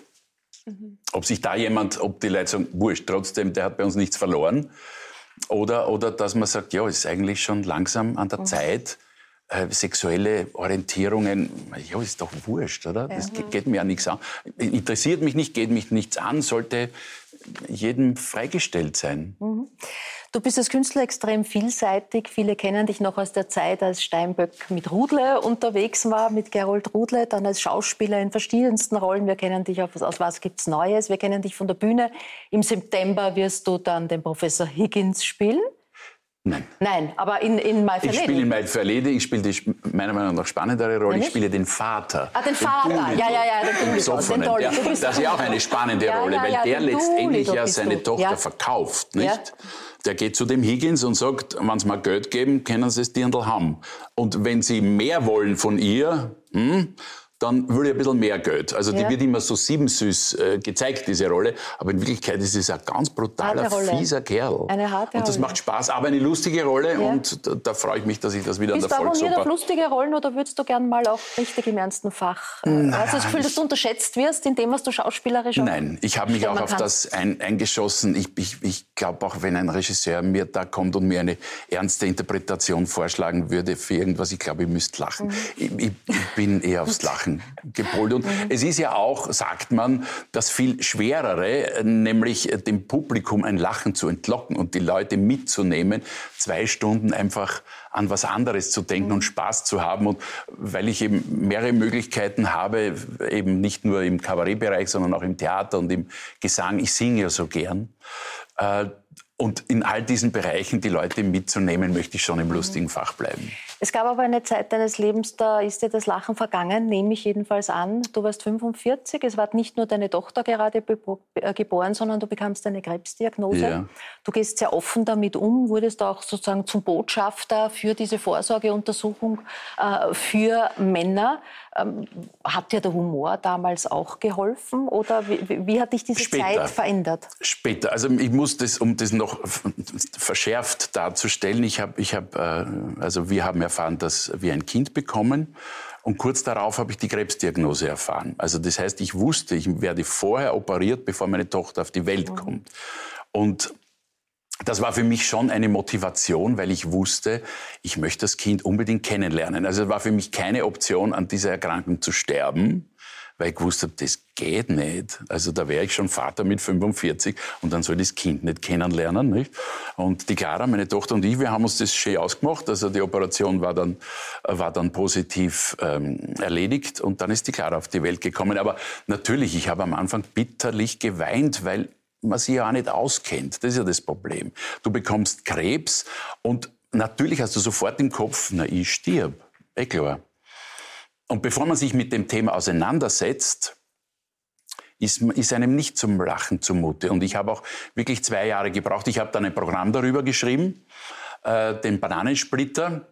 Mhm. Ob sich da jemand, ob die Leute sagen, wurscht, trotzdem, der hat bei uns nichts verloren. Oder, oder dass man sagt, ja, ist eigentlich schon langsam an der mhm. Zeit, äh, sexuelle Orientierungen, ja, ist doch wurscht, oder? Ja. Das geht, geht, mir ja nichts an. Interessiert mich nicht, geht mich nichts an, sollte jedem freigestellt sein. Mhm. Du bist als Künstler extrem vielseitig. Viele kennen dich noch aus der Zeit, als Steinböck mit Rudle unterwegs war, mit Gerold Rudle, dann als Schauspieler in verschiedensten Rollen. Wir kennen dich auf, aus Was gibt's Neues? Wir kennen dich von der Bühne. Im September wirst du dann den Professor Higgins spielen. Nein. Nein, aber in, in My Fair Ich spiele in My Fair Lady, ich spiele die meiner Meinung nach spannendere Rolle, ich spiele den Vater. Ah, den Vater, den ja, ja, ja, den Doolittle. Den ja, das ist ja auch eine spannende ja, Rolle, weil ja, der letztendlich ja seine Tochter verkauft, nicht? Der geht zu dem Higgins und sagt, wenn sie mal Geld geben, können sie es Dirndl haben. Und wenn sie mehr wollen von ihr, hm, dann will ich ein bisschen mehr Geld. Also die wird immer so siebensüß äh, gezeigt, diese Rolle. Aber in Wirklichkeit ist es ein ganz brutaler, fieser Kerl. Eine harte Und das Rolle. macht Spaß, aber eine lustige Rolle. Ja. Und da, da, freue ich mich, dass ich das wieder Bist an der Volksoper... Bist du auf lustige Rollen oder würdest du gern mal auch richtig im ernsten Fach? Äh, Nein, Hast du das Gefühl, dass du unterschätzt wirst in dem, was du schauspielerisch Nein, ich habe mich auch auf kannst. das ein, eingeschossen. Ich, ich, ich glaube auch, wenn ein Regisseur mir da kommt und mir eine ernste Interpretation vorschlagen würde für irgendwas, ich glaube, ich müsste lachen. Mhm. Ich, ich, bin eher aufs Lachen gepolt. Und mhm. es ist ja auch, sagt man, das viel Schwerere, nämlich dem Publikum ein Lachen zu entlocken und die Leute mitzunehmen, zwei Stunden einfach an was anderes zu denken mhm. und Spaß zu haben. Und weil ich eben mehrere Möglichkeiten habe, eben nicht nur im Kabarettbereich, sondern auch im Theater und im Gesang, ich singe ja so gern, äh, und in all diesen Bereichen die Leute mitzunehmen, möchte ich schon im lustigen Fach bleiben. Es gab aber eine Zeit deines Lebens, da ist dir das Lachen vergangen, nehme ich jedenfalls an. Du warst 45, es war nicht nur deine Tochter gerade äh, geboren, sondern du bekamst eine Krebsdiagnose. Ja. Du gehst sehr offen damit um, wurdest auch sozusagen zum Botschafter für diese Vorsorgeuntersuchung äh, für Männer. Ähm, hat dir der Humor damals auch geholfen oder wie, wie hat dich diese Später. Zeit verändert? Später. Also ich muss das, um das noch verschärft darzustellen, ich habe, ich hab, äh, also wir haben erfahren, dass wir ein Kind bekommen. Und kurz darauf habe ich die Krebsdiagnose erfahren. Also das heißt, ich wusste, ich werde vorher operiert, bevor meine Tochter auf die Welt mhm. kommt. Und das war für mich schon eine Motivation, weil ich wusste, ich möchte das Kind unbedingt kennenlernen. Also es war für mich keine Option, an dieser Erkrankung zu sterben, weil ich gewusst habe, das geht nicht. Also da wäre ich schon Vater mit 45 und dann soll das Kind nicht kennenlernen. Nicht? Und die Clara, meine Tochter und ich, wir haben uns das schön ausgemacht. Also die Operation war dann, war dann positiv ähm, erledigt und dann ist die Clara auf die Welt gekommen. Aber natürlich, ich habe am Anfang bitterlich geweint, weil man sich ja auch nicht auskennt. Das ist ja das Problem. Du bekommst Krebs und natürlich hast du sofort im Kopf, na, ich stirb. Eh klar. Und bevor man sich mit dem Thema auseinandersetzt, ist, ist einem nicht zum Lachen zumute. Und ich habe auch wirklich zwei Jahre gebraucht. Ich habe dann ein Programm darüber geschrieben, äh, den Bananensplitter,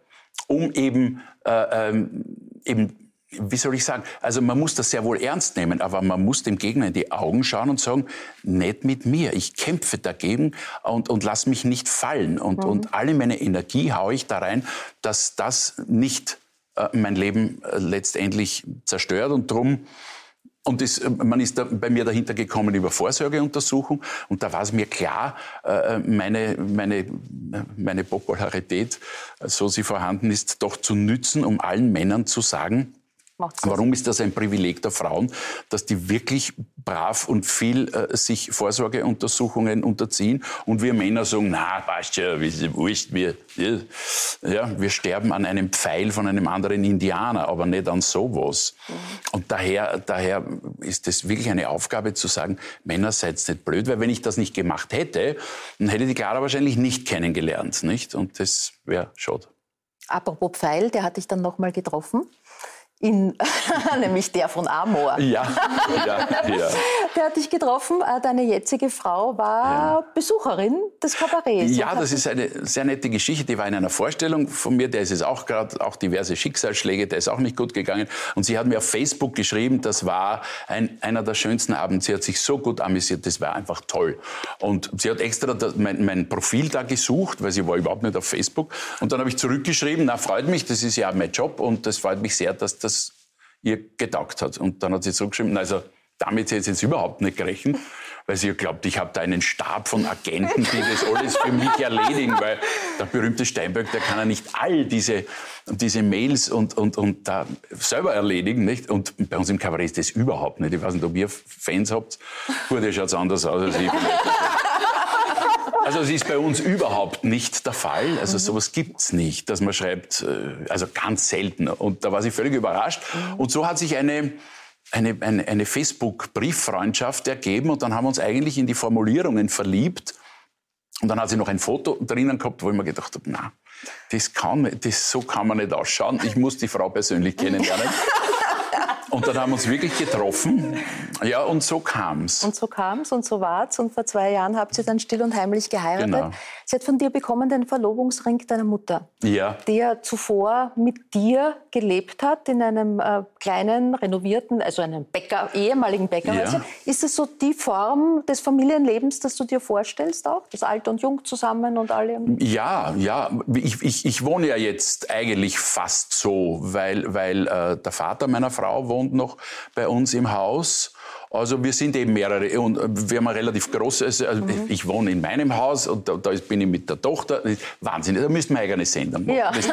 um eben, äh, ähm, eben wie soll ich sagen, also man muss das sehr wohl ernst nehmen, aber man muss dem Gegner in die Augen schauen und sagen, nicht mit mir, ich kämpfe dagegen und, und lass mich nicht fallen. Und, mhm. und alle meine Energie haue ich da rein, dass das nicht äh, mein Leben äh, letztendlich zerstört und drum und das, äh, man ist bei mir dahinter gekommen über Vorsorgeuntersuchung und da war es mir klar, äh, meine, meine, meine Popularität, so sie vorhanden ist, doch zu nützen, um allen Männern zu sagen, Warum ist das ein Privileg der Frauen, dass die wirklich brav und viel äh, sich Vorsorgeuntersuchungen unterziehen und wir Männer sagen, na, passt ja, wurscht, wir, ja, wir sterben an einem Pfeil von einem anderen Indianer, aber nicht an sowas. Mhm. Und daher, daher ist es wirklich eine Aufgabe zu sagen, Männer seid nicht blöd, weil wenn ich das nicht gemacht hätte, dann hätte die Clara wahrscheinlich nicht kennengelernt, nicht? Und das wäre schade. Apropos Pfeil, der hat dich dann nochmal getroffen in, nämlich der von Amor. Ja, ja, ja. Der hat dich getroffen. Äh, deine jetzige Frau war ja. Besucherin des Kabarets. Ja, das ist eine sehr nette Geschichte. Die war in einer Vorstellung von mir. Der ist es auch gerade, auch diverse Schicksalsschläge. Der ist auch nicht gut gegangen. Und sie hat mir auf Facebook geschrieben, das war ein, einer der schönsten Abende. Sie hat sich so gut amüsiert. Das war einfach toll. Und sie hat extra das, mein, mein Profil da gesucht, weil sie war überhaupt nicht auf Facebook. Und dann habe ich zurückgeschrieben, na, freut mich, das ist ja mein Job und das freut mich sehr, dass das das ihr getaugt hat. Und dann hat sie zurückgeschrieben, also damit hätte sie jetzt überhaupt nicht gerechnet, weil sie glaubt, ich habe da einen Stab von Agenten, die das alles für mich erledigen, weil der berühmte Steinböck, der kann ja nicht all diese, diese Mails und, und, und da selber erledigen, nicht? Und bei uns im Kabarett ist das überhaupt nicht. Ich weiß nicht, ob ihr Fans habt. Gut, ihr schaut anders aus als ich. Also es ist bei uns überhaupt nicht der Fall. Also mhm. sowas gibt's nicht, dass man schreibt, äh, also ganz selten. Und da war sie völlig überrascht. Mhm. Und so hat sich eine, eine, eine, eine Facebook-Brieffreundschaft ergeben und dann haben wir uns eigentlich in die Formulierungen verliebt. Und dann hat sie noch ein Foto drinnen gehabt, wo ich mir gedacht habe, na, das kann, das, so kann man nicht ausschauen. Ich muss die Frau persönlich kennenlernen. Und dann haben wir uns wirklich getroffen. Ja, und so kam's. Und so kam's und so war's. Und vor zwei Jahren habt ihr dann still und heimlich geheiratet. Genau. Sie hat von dir bekommen den Verlobungsring deiner Mutter. Ja. Der zuvor mit dir gelebt hat in einem äh, kleinen, renovierten, also einem Bäcker, ehemaligen Bäckerhäuser. Ja. Ist das so die Form des Familienlebens, das du dir vorstellst auch? Das Alt und Jung zusammen und alle? Ja, ja. Ich, ich, ich wohne ja jetzt eigentlich fast so, weil, weil äh, der Vater meiner Frau wohnt wohnt noch bei uns im Haus. Also wir sind eben mehrere und wir haben ein relativ großes, also mhm. ich wohne in meinem Haus und da, da, bin ich mit der Tochter. Wahnsinn, da müssten wir eigene Sender machen. Ja. Ich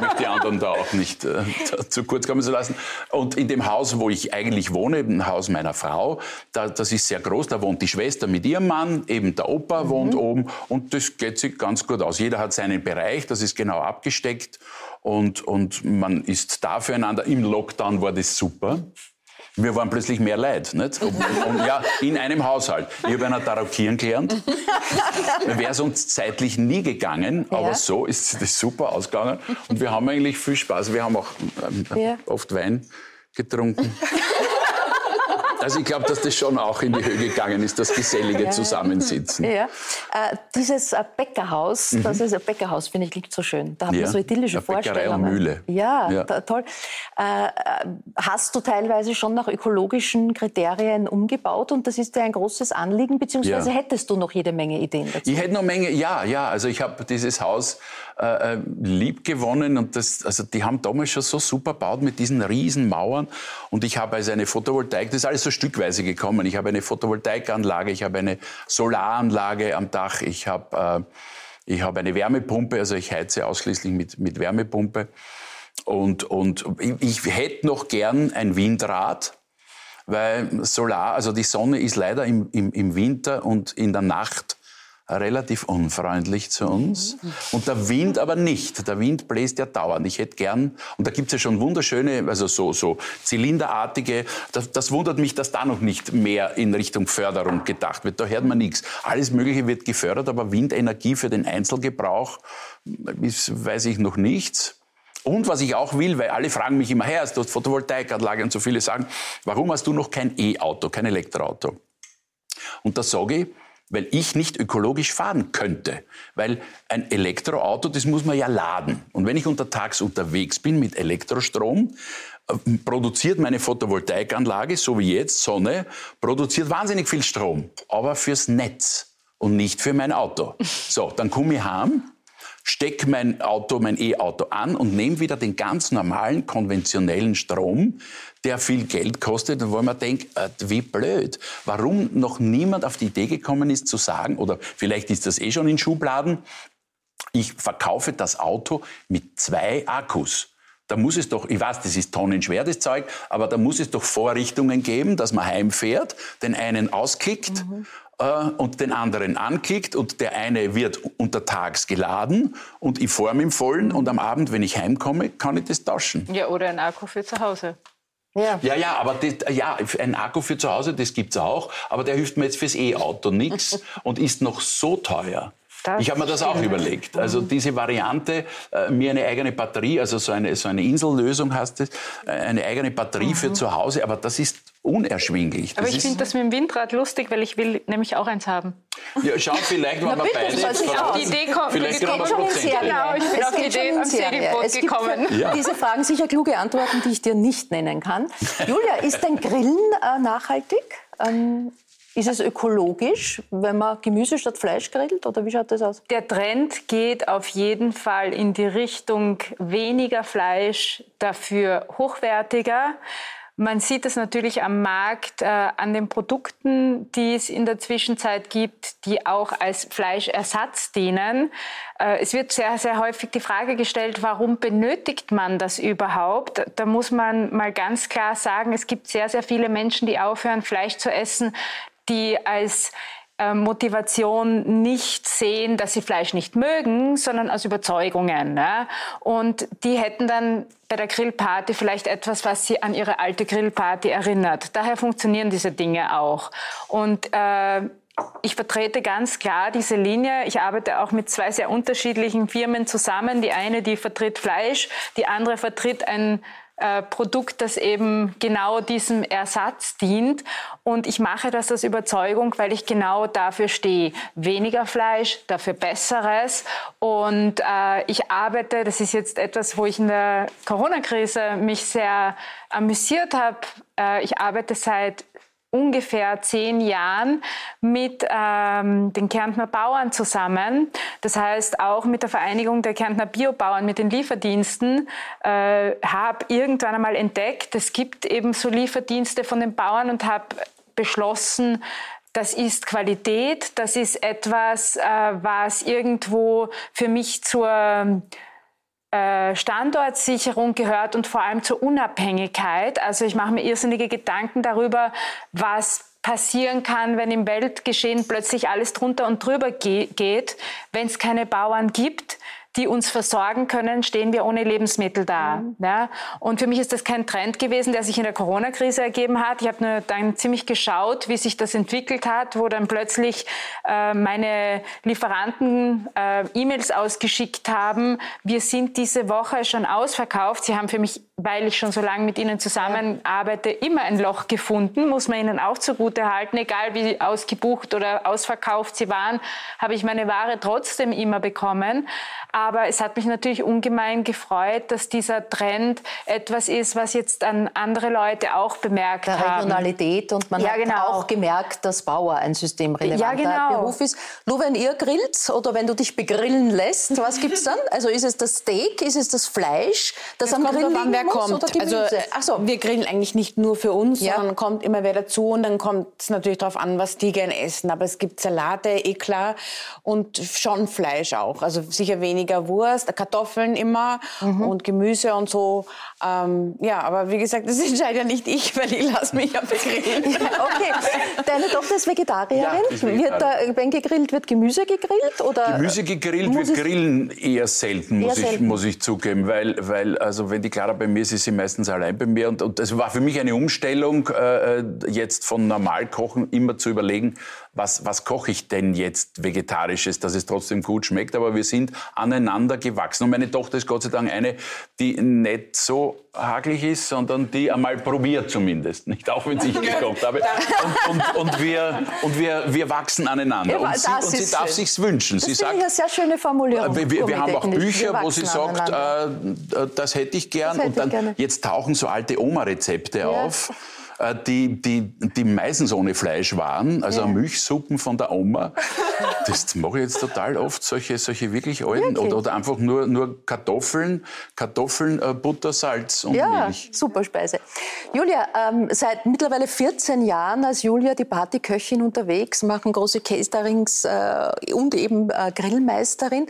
möchte die anderen da auch nicht äh, zu kurz kommen zu lassen. Und in dem Haus, wo ich eigentlich wohne, im Haus meiner Frau, da, das ist sehr groß, da wohnt die Schwester mit ihrem Mann, eben der Opa mhm. wohnt oben und das geht sich ganz gut aus. Jeder hat seinen Bereich, das ist genau abgesteckt und, und man ist da füreinander. Im Lockdown war das super. Wir waren plötzlich mehr Leid. Nicht? Und, und ja, in einem Haushalt. Ich habe einer Tarokieren gelernt. Wäre es uns zeitlich nie gegangen, ja. aber so ist das super ausgegangen. Und wir haben eigentlich viel Spaß. Wir haben auch ähm, ja. oft Wein getrunken. Also ich glaube, dass das schon auch in die Höhe gegangen ist, das gesellige ja. Zusammensitzen. Ja. Äh, dieses äh, Bäckerhaus, mhm. das ist ein Bäckerhaus, finde ich, klingt so schön. Da hat ja. man so idyllische eine Vorstellungen. Und Mühle. Ja, ja. Toll. Äh, äh, hast du teilweise schon nach ökologischen Kriterien umgebaut und das ist dir ein großes Anliegen, beziehungsweise hättest du noch jede Menge Ideen dazu? Ich hätte noch Menge, ja, ja. Also ich habe dieses Haus äh, äh, lieb gewonnen und das, also die haben damals schon so super gebaut mit diesen riesen Mauern und ich habe also eine Photovoltaik, das ist alles so stückweise gekommen. Ich habe eine Photovoltaikanlage, ich habe eine Solaranlage am Dach, ich habe, äh, ich habe eine Wärmepumpe, also ich heize ausschließlich mit, mit Wärmepumpe. Und, und ich, ich hätte noch gern ein Windrad, weil Solar, also die Sonne ist leider im, im, im Winter und in der Nacht relativ unfreundlich zu uns. Und der Wind aber nicht. Der Wind bläst ja dauernd. Ich hätte gern, und da gibt es ja schon wunderschöne, also so, so zylinderartige, das, das, wundert mich, dass da noch nicht mehr in Richtung Förderung gedacht wird. Da hört man nichts. Alles Mögliche wird gefördert, aber Windenergie für den Einzelgebrauch ist, weiß ich noch nichts. Und was ich auch will, weil alle fragen mich immer, her, du hast Photovoltaikanlage und so viele sagen, warum hast du noch kein E-Auto, kein Elektroauto? Und da sage ich, weil ich nicht ökologisch fahren könnte. Weil ein Elektroauto, das muss man ja laden. Und wenn ich untertags unterwegs bin mit Elektrostrom, äh, produziert meine Photovoltaikanlage, so wie jetzt, Sonne, produziert wahnsinnig viel Strom, aber fürs Netz und nicht für mein Auto. So, dann komme ich heim, stecke mein Auto, mein E-Auto an und nehme wieder den ganz normalen, konventionellen Strom, der viel Geld kostet und wo man denkt, äh, wie blöd. Warum noch niemand auf die Idee gekommen ist zu sagen, oder vielleicht ist das eh schon in Schubladen, ich verkaufe das Auto mit zwei Akkus. da muss es doch, ich weiß, das ist tonnenschwer, das Zeug, aber da muss es doch Vorrichtungen geben, dass man heimfährt, den einen auskickt mhm. Äh, und den anderen ankickt und der eine wird untertags geladen und ich fahre im Vollen und am Abend, wenn ich heimkomme, kann ich das tauschen. Ja, oder ein Akku für zu Hause. Ja, ja, ja aber das, ja, ein Akku für zu Hause, das gibt's auch, aber der hilft mir jetzt fürs E-Auto nichts und ist noch so teuer. Das ich habe mir das auch überlegt. Also diese Variante, äh, mir eine eigene Batterie, also so eine, so eine Insellösung heißt es, äh, eine eigene Batterie mhm. für zu Hause, aber das ist unerschwinglich. Aber ich finde das mit dem Windrad lustig, weil ich will nämlich auch eins haben. Ja, schau, vielleicht waren wir beide. Ich auf die Idee kommen. Vielleicht kommen schon in Serie. Genau, ich bin auf die Idee am Segelboot gekommen. Ja. Diese Fragen sicher kluge Antworten, die ich dir nicht nennen kann. Julia, ist dein Grillen äh, nachhaltig? Ähm, ist es ökologisch, wenn man Gemüse statt Fleisch grillt oder wie schaut das aus? Der Trend geht auf jeden Fall in die Richtung weniger Fleisch, dafür hochwertiger. Man sieht es natürlich am Markt, äh, an den Produkten, die es in der Zwischenzeit gibt, die auch als Fleischersatz dienen. Äh, es wird sehr, sehr häufig die Frage gestellt, warum benötigt man das überhaupt? Da muss man mal ganz klar sagen, es gibt sehr, sehr viele Menschen, die aufhören, Fleisch zu essen, die als äh, Motivation nicht sehen, dass sie Fleisch nicht mögen, sondern aus Überzeugungen. Ne? Und die hätten dann bei der Grillparty vielleicht etwas, was sie an ihre alte Grillparty erinnert. Daher funktionieren diese Dinge auch. Und äh, ich vertrete ganz klar diese Linie. Ich arbeite auch mit zwei sehr unterschiedlichen Firmen zusammen. Die eine, die vertritt Fleisch, die andere vertritt ein äh, Produkt, das eben genau diesem Ersatz dient. Und ich mache das aus Überzeugung, weil ich genau dafür stehe. Weniger Fleisch, dafür Besseres. Und äh, ich arbeite, das ist jetzt etwas, wo ich in der Corona-Krise mich sehr amüsiert habe. Äh, ich arbeite seit ungefähr zehn Jahren mit ähm, den Kärntner Bauern zusammen. Das heißt auch mit der Vereinigung der Kärntner Biobauern, mit den Lieferdiensten, äh, habe irgendwann einmal entdeckt, es gibt eben so Lieferdienste von den Bauern und habe beschlossen, das ist Qualität, das ist etwas, äh, was irgendwo für mich zur Standortsicherung gehört und vor allem zur Unabhängigkeit. Also ich mache mir irrsinnige Gedanken darüber, was passieren kann, wenn im Weltgeschehen plötzlich alles drunter und drüber geht, wenn es keine Bauern gibt die uns versorgen können, stehen wir ohne Lebensmittel da. Mhm. Ja? Und für mich ist das kein Trend gewesen, der sich in der Corona-Krise ergeben hat. Ich habe nur dann ziemlich geschaut, wie sich das entwickelt hat, wo dann plötzlich äh, meine Lieferanten äh, E-Mails ausgeschickt haben. Wir sind diese Woche schon ausverkauft. Sie haben für mich, weil ich schon so lange mit ihnen zusammenarbeite, immer ein Loch gefunden, muss man ihnen auch zugute halten. Egal wie ausgebucht oder ausverkauft sie waren, habe ich meine Ware trotzdem immer bekommen. Aber es hat mich natürlich ungemein gefreut, dass dieser Trend etwas ist, was jetzt an andere Leute auch bemerkt Der haben. Regionalität und man ja, hat genau. auch gemerkt, dass Bauer ein systemrelevanter ja, genau. Beruf ist. Nur wenn ihr grillt oder wenn du dich begrillen lässt, was gibt es dann? Also ist es das Steak, ist es das Fleisch, das, das am Grill liegen kommt. also Ach so. wir grillen eigentlich nicht nur für uns, ja. sondern kommt immer wer dazu und dann kommt es natürlich darauf an, was die gerne essen. Aber es gibt Salate, eh klar, und schon Fleisch auch. Also sicher weniger Wurst, Kartoffeln immer mhm. und Gemüse und so. Ähm, ja, aber wie gesagt, das entscheidet ja nicht ich, weil ich lasse mich ja begrillen. okay. Deine Tochter ist Vegetarierin. Ja, wird da, wenn gegrillt wird, Gemüse gegrillt? Oder Gemüse gegrillt, wir grillen eher selten, muss, eher selten. Ich, muss ich zugeben. Weil, weil, also wenn die Clara bei mir ist sie meistens allein bei mir. Und, und das war für mich eine Umstellung, äh, jetzt von Normalkochen immer zu überlegen, was, was koche ich denn jetzt Vegetarisches, dass es trotzdem gut schmeckt. Aber wir sind aneinander gewachsen. Und meine Tochter ist Gott sei Dank eine, die nicht so hakelig ist, sondern die einmal probiert zumindest. Nicht auch, wenn ich gekocht habe. Und, und, und, wir, und wir, wir wachsen aneinander. Ja, und sie, und sie darf sich's wünschen. Das sie sagt, eine sehr schöne Formulierung. Wir, wir, wir haben auch Bücher, wo sie sagt, äh, das hätte ich gern. Hätte und dann, jetzt tauchen so alte Oma-Rezepte ja. auf äh, die, die, die meistens ohne Fleisch waren, also ja. Milchsuppen von der Oma. Das mache ich jetzt total oft, solche, solche wirklich alten. Oder, oder, einfach nur, nur Kartoffeln, Kartoffeln, äh, Butter, Salz und ja, Milch. super Speise. Julia, ähm, seit mittlerweile 14 Jahren als Julia die Partyköchin unterwegs, machen große Caterings äh, und eben äh, Grillmeisterin.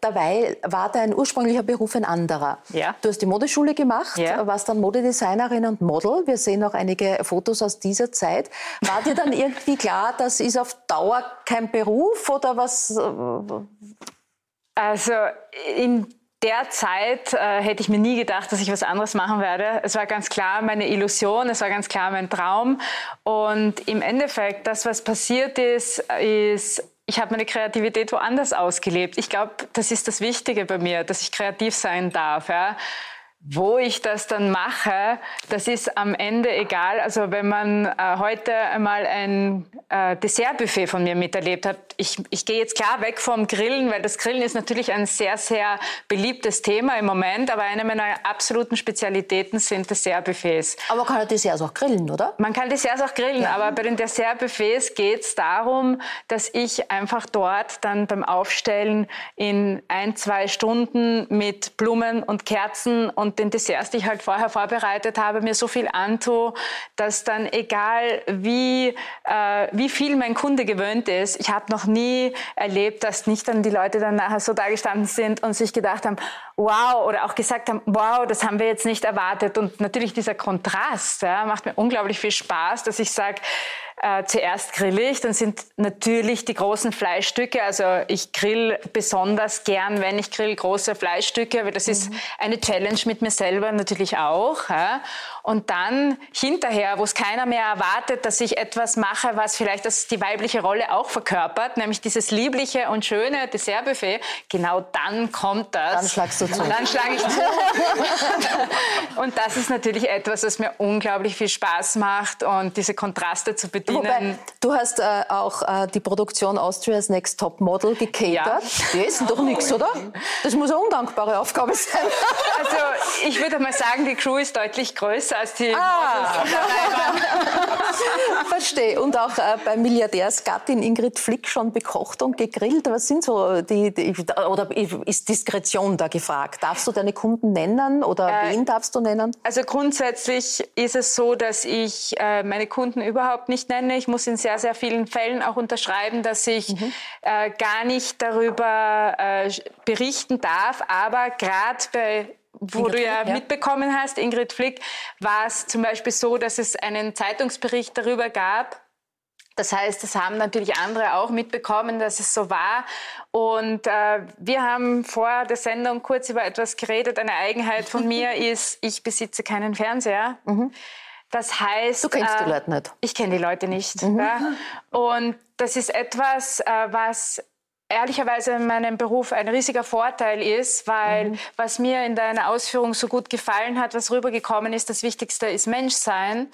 Dabei war dein ursprünglicher Beruf ein anderer. Ja. Du hast die Modeschule gemacht, ja. warst dann Modedesignerin und Model. Wir sehen auch einige Fotos aus dieser Zeit. War dir dann irgendwie klar, das ist auf Dauer kein Beruf oder was? Also in der Zeit äh, hätte ich mir nie gedacht, dass ich was anderes machen werde. Es war ganz klar meine Illusion, es war ganz klar mein Traum. Und im Endeffekt, das, was passiert ist, ist ich habe meine Kreativität woanders ausgelebt. Ich glaube, das ist das Wichtige bei mir, dass ich kreativ sein darf. Ja. Wo ich das dann mache, das ist am Ende egal. Also wenn man äh, heute einmal ein äh, Dessertbuffet von mir miterlebt hat, ich, ich gehe jetzt klar weg vom Grillen, weil das Grillen ist natürlich ein sehr, sehr beliebtes Thema im Moment, aber eine meiner absoluten Spezialitäten sind Dessertbuffets. Aber man kann ja Desserts auch grillen, oder? Man kann Desserts auch grillen, ja. aber bei den Dessertbuffets geht es darum, dass ich einfach dort dann beim Aufstellen in ein, zwei Stunden mit Blumen und Kerzen und und den Desserts, die ich halt vorher vorbereitet habe, mir so viel antue, dass dann egal wie, äh, wie viel mein Kunde gewöhnt ist, ich habe noch nie erlebt, dass nicht dann die Leute dann nachher so dagestanden sind und sich gedacht haben, wow, oder auch gesagt haben, wow, das haben wir jetzt nicht erwartet. Und natürlich dieser Kontrast ja, macht mir unglaublich viel Spaß, dass ich sage, äh, zuerst grille ich, dann sind natürlich die großen Fleischstücke. Also ich grill besonders gern, wenn ich grill, große Fleischstücke, weil das mhm. ist eine Challenge mit mir selber natürlich auch. Ja. Und dann hinterher, wo es keiner mehr erwartet, dass ich etwas mache, was vielleicht das die weibliche Rolle auch verkörpert, nämlich dieses liebliche und schöne Dessertbuffet, genau dann kommt das. Dann schlagst du zu. Dann schlage ich zu. und das ist natürlich etwas, was mir unglaublich viel Spaß macht und diese Kontraste zu bedienen. Wobei, du hast äh, auch äh, die Produktion Austria's Next Top Model gecatert. Ja. Die essen doch nichts, oder? Das muss eine undankbare Aufgabe sein. Also ich würde mal sagen, die Crew ist deutlich größer größer als die ah. Verstehe. Und auch äh, bei Milliardärsgattin Ingrid Flick schon bekocht und gegrillt. Was sind so die, die, oder ist Diskretion da gefragt? Darfst du deine Kunden nennen oder äh, wen darfst du nennen? Also grundsätzlich ist es so, dass ich äh, meine Kunden überhaupt nicht nenne. Ich muss in sehr, sehr vielen Fällen auch unterschreiben, dass ich mhm. äh, gar nicht darüber äh, berichten darf. Aber gerade bei wo Ingrid du ja, ja, mitbekommen hast, Ingrid Flick, war es zum Beispiel so, dass es einen Zeitungsbericht darüber gab, das heißt, das haben natürlich andere auch mitbekommen, dass es so war. Und äh, wir haben vor der Sendung kurz über etwas geredet. Eine Eigenheit von mir ist, ich besitze keinen Fernseher. Mhm. Das heißt, du kennst äh, die Leute nicht. Ich kenne die Leute nicht. Mhm. Ja? Und das ist etwas, äh, was ehrlicherweise in meinem Beruf ein riesiger Vorteil ist, weil mhm. was mir in deiner Ausführung so gut gefallen hat, was rübergekommen ist, das Wichtigste ist Menschsein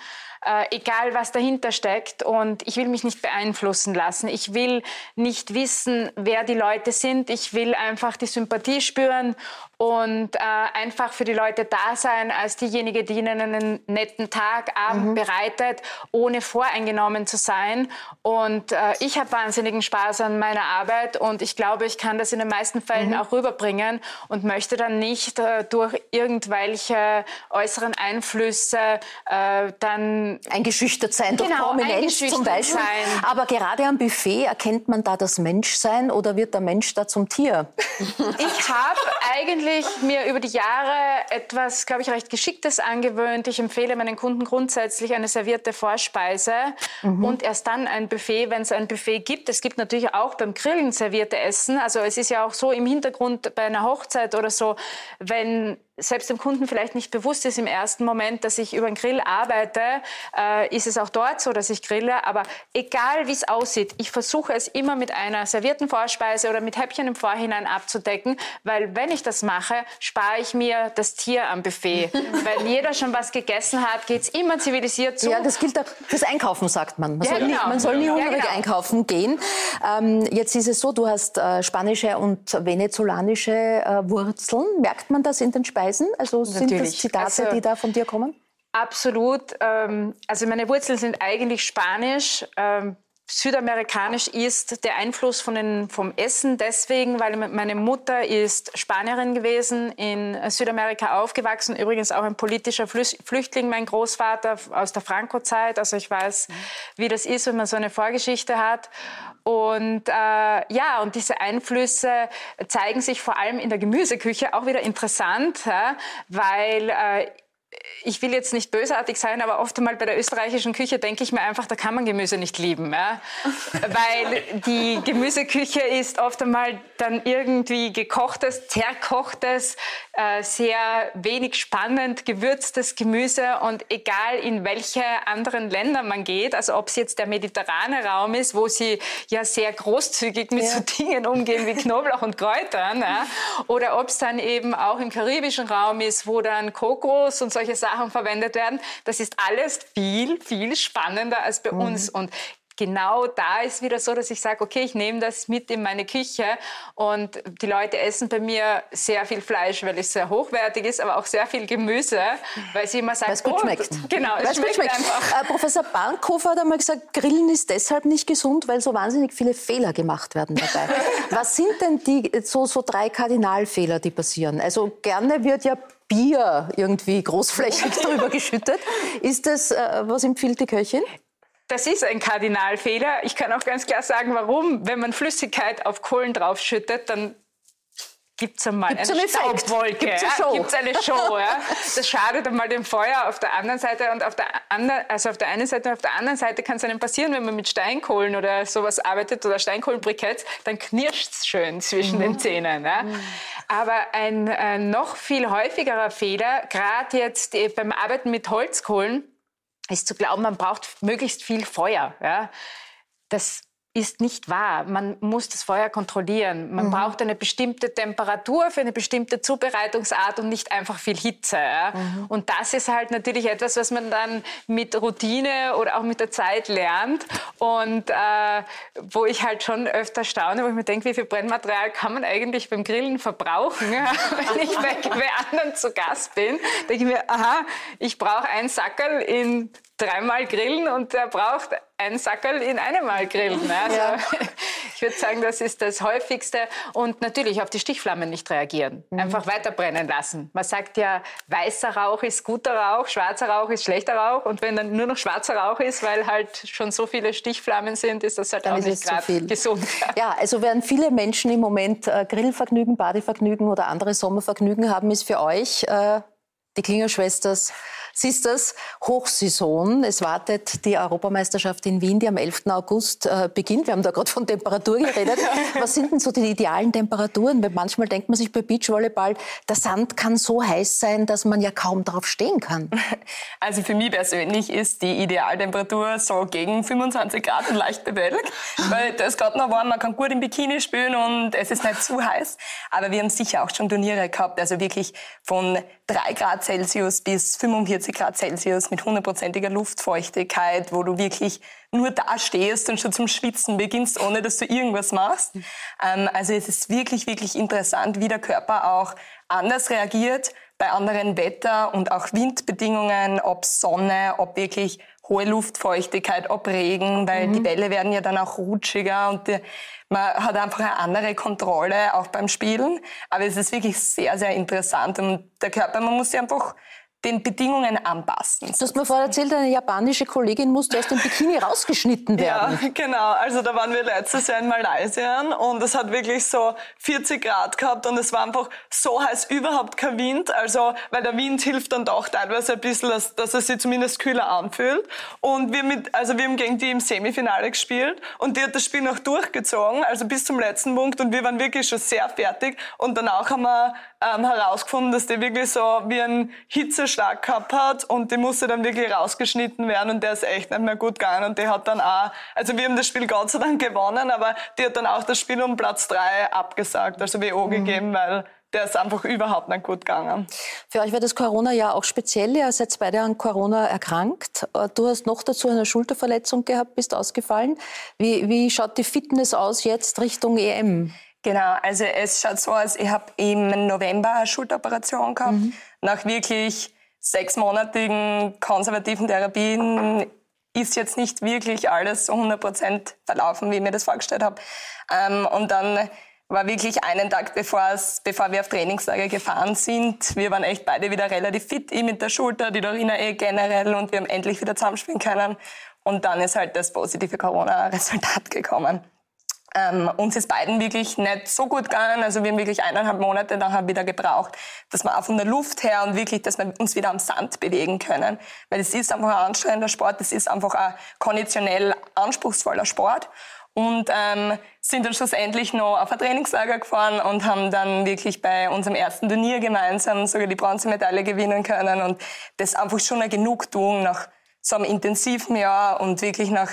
äh, egal was dahinter steckt. Und ich will mich nicht beeinflussen lassen. Ich will nicht wissen, wer die Leute sind. Ich will einfach die Sympathie spüren und äh, einfach für die Leute da sein, als diejenige, die ihnen einen netten Tag, Abend mhm. bereitet, ohne voreingenommen zu sein. Und äh, ich habe wahnsinnigen Spaß an meiner Arbeit und ich glaube, ich kann das in den meisten Fällen mhm. auch rüberbringen und möchte dann nicht äh, durch irgendwelche äußeren Einflüsse äh, dann eingeschüchtert sein durch genau, Prominenz zum Beispiel. Sein. Aber gerade am Buffet erkennt man da das Menschsein oder wird der Mensch da zum Tier? Ich habe eigentlich mir über die Jahre etwas, glaube ich, recht Geschicktes angewöhnt. Ich empfehle meinen Kunden grundsätzlich eine servierte Vorspeise mhm. und erst dann ein Buffet, wenn es ein Buffet gibt. Es gibt natürlich auch beim Grillen servierte Essen. Also es ist ja auch so im Hintergrund bei einer Hochzeit oder so, wenn selbst dem Kunden vielleicht nicht bewusst ist im ersten Moment, dass ich über einen Grill arbeite, äh, ist es auch dort so, dass ich grille. Aber egal wie es aussieht, ich versuche es immer mit einer servierten Vorspeise oder mit Häppchen im Vorhinein abzudecken, weil wenn ich das mache, spare ich mir das Tier am Buffet. weil jeder schon was gegessen hat, geht es immer zivilisiert zu. Ja, das gilt auch fürs Einkaufen, sagt man. Man, ja, soll, genau. nie, man soll nie hungrig ja, genau. einkaufen gehen. Ähm, jetzt ist es so, du hast äh, spanische und venezolanische äh, Wurzeln. Merkt man das in den Speisen? Also sind Natürlich. das Zitate, also, die da von dir kommen? Absolut. Ähm, also meine Wurzeln sind eigentlich spanisch. Ähm, südamerikanisch ist der Einfluss von den, vom Essen deswegen, weil meine Mutter ist Spanierin gewesen, in Südamerika aufgewachsen, übrigens auch ein politischer Flüchtling, mein Großvater aus der Franco-Zeit. Also ich weiß, wie das ist, wenn man so eine Vorgeschichte hat. Und äh, ja, und diese Einflüsse zeigen sich vor allem in der Gemüseküche auch wieder interessant, ja, weil äh, ich will jetzt nicht bösartig sein, aber oft einmal bei der österreichischen Küche denke ich mir einfach, da kann man Gemüse nicht lieben. Ja? Weil die Gemüseküche ist oft einmal dann irgendwie gekochtes, zerkochtes, äh, sehr wenig spannend gewürztes Gemüse. Und egal in welche anderen Länder man geht, also ob es jetzt der mediterrane Raum ist, wo sie ja sehr großzügig mit ja. so Dingen umgehen wie Knoblauch und Kräutern, ja? oder ob es dann eben auch im karibischen Raum ist, wo dann Kokos und solche Sachen verwendet werden. Das ist alles viel, viel spannender als bei mhm. uns. Und genau da ist wieder so, dass ich sage, okay, ich nehme das mit in meine Küche und die Leute essen bei mir sehr viel Fleisch, weil es sehr hochwertig ist, aber auch sehr viel Gemüse, weil sie immer sagen, es gut oh, schmeckt. Genau, es schmeckt, schmeckt, einfach. Äh, Professor Bankhofer hat einmal gesagt, Grillen ist deshalb nicht gesund, weil so wahnsinnig viele Fehler gemacht werden dabei. Was sind denn die so, so drei Kardinalfehler, die passieren? Also gerne wird ja Bier irgendwie großflächig drüber geschüttet. Ist das, äh, was empfiehlt die Köchin? Das ist ein Kardinalfehler. Ich kann auch ganz klar sagen, warum. Wenn man Flüssigkeit auf Kohlen draufschüttet, dann gibt es einmal gibt's eine Staubwolke. Gibt es eine, ja? eine Show. ja? Das schadet einmal dem Feuer auf der anderen Seite und auf der, anderen, also auf der einen Seite und auf der anderen Seite kann es einem passieren, wenn man mit Steinkohlen oder sowas arbeitet oder Steinkohlenbriketts, dann knirscht es schön zwischen mhm. den Zähnen. Ja? Mhm. Aber ein äh, noch viel häufigerer Fehler, gerade jetzt äh, beim Arbeiten mit Holzkohlen, ist zu glauben, man braucht möglichst viel Feuer. Ja? Das ist nicht wahr. Man muss das Feuer kontrollieren. Man mhm. braucht eine bestimmte Temperatur für eine bestimmte Zubereitungsart und nicht einfach viel Hitze. Ja? Mhm. Und das ist halt natürlich etwas, was man dann mit Routine oder auch mit der Zeit lernt und äh, wo ich halt schon öfter staune, wo ich mir denke, wie viel Brennmaterial kann man eigentlich beim Grillen verbrauchen? Ja? Wenn ich bei, bei anderen zu Gast bin, denke ich mir, aha, ich brauche ein Sackerl in dreimal grillen und der braucht ein Sackerl in einem Mal grillen. Ne? Also ja. Ich würde sagen, das ist das häufigste. Und natürlich auf die Stichflammen nicht reagieren. Mhm. Einfach weiter brennen lassen. Man sagt ja, weißer Rauch ist guter Rauch, schwarzer Rauch ist schlechter Rauch. Und wenn dann nur noch schwarzer Rauch ist, weil halt schon so viele Stichflammen sind, ist das halt dann auch nicht gerade gesund. Ja, also während viele Menschen im Moment äh, Grillvergnügen, Badevergnügen oder andere Sommervergnügen haben, ist für euch äh, die Klingerschwesters Sisters Hochsaison. Es wartet die Europameisterschaft in Wien, die am 11. August äh, beginnt. Wir haben da gerade von Temperatur geredet. Was sind denn so die idealen Temperaturen? Weil manchmal denkt man sich bei Beachvolleyball, der Sand kann so heiß sein, dass man ja kaum drauf stehen kann. Also für mich persönlich ist die Idealtemperatur so gegen 25 Grad und leicht bewölkt, weil das ist gerade noch warm, man kann gut im Bikini spielen und es ist nicht zu heiß. Aber wir haben sicher auch schon Turniere gehabt, also wirklich von 3 Grad Celsius bis 45 Grad Celsius mit hundertprozentiger Luftfeuchtigkeit, wo du wirklich nur da stehst und schon zum Schwitzen beginnst, ohne dass du irgendwas machst. Ähm, also es ist wirklich, wirklich interessant, wie der Körper auch anders reagiert bei anderen Wetter- und auch Windbedingungen, ob Sonne, ob wirklich hohe Luftfeuchtigkeit, ob Regen, weil mhm. die Bälle werden ja dann auch rutschiger und die, man hat einfach eine andere Kontrolle auch beim Spielen. Aber es ist wirklich sehr, sehr interessant und der Körper, man muss sich einfach den Bedingungen anpassen. Du hast mir vorher erzählt, eine japanische Kollegin musste aus dem Bikini rausgeschnitten werden. Ja, genau. Also da waren wir letztes Jahr in Malaysia und es hat wirklich so 40 Grad gehabt und es war einfach so heiß, überhaupt kein Wind. Also, weil der Wind hilft dann doch teilweise ein bisschen, dass, dass es sich zumindest kühler anfühlt. Und wir, mit, also wir haben gegen die im Semifinale gespielt und die hat das Spiel noch durchgezogen, also bis zum letzten Punkt und wir waren wirklich schon sehr fertig und danach haben wir ähm, herausgefunden, dass die wirklich so wie ein Hitzeschlag gehabt hat und die musste dann wirklich rausgeschnitten werden und der ist echt nicht mehr gut gegangen und die hat dann auch, also wir haben das Spiel Gott sei Dank gewonnen, aber die hat dann auch das Spiel um Platz drei abgesagt, also WO mhm. gegeben, weil der ist einfach überhaupt nicht gut gegangen. Für euch war das Corona ja auch speziell. Ihr seid beide an Corona erkrankt. Äh, du hast noch dazu eine Schulterverletzung gehabt, bist ausgefallen. Wie, wie schaut die Fitness aus jetzt Richtung EM? Genau, also es schaut so aus, ich habe im November eine Schulteroperation gehabt, mhm. nach wirklich sechsmonatigen konservativen Therapien ist jetzt nicht wirklich alles so 100% verlaufen, wie ich mir das vorgestellt habe. Ähm, und dann war wirklich einen Tag bevor wir auf Trainingslager gefahren sind. Wir waren echt beide wieder relativ fit, ich mit der Schulter, die Dorina eh generell und wir haben endlich wieder zusammenspielen können. Und dann ist halt das positive Corona-Resultat gekommen. Ähm, uns ist beiden wirklich nicht so gut gegangen. Also wir haben wirklich eineinhalb Monate nachher wieder gebraucht, dass wir auch von der Luft her und wirklich, dass wir uns wieder am Sand bewegen können. Weil es ist einfach ein anstrengender Sport, es ist einfach ein konditionell anspruchsvoller Sport. Und ähm, sind dann schlussendlich noch auf ein Trainingslager gefahren und haben dann wirklich bei unserem ersten Turnier gemeinsam sogar die Bronzemedaille gewinnen können. Und das ist einfach schon eine Genugtuung nach so einem intensiven Jahr und wirklich nach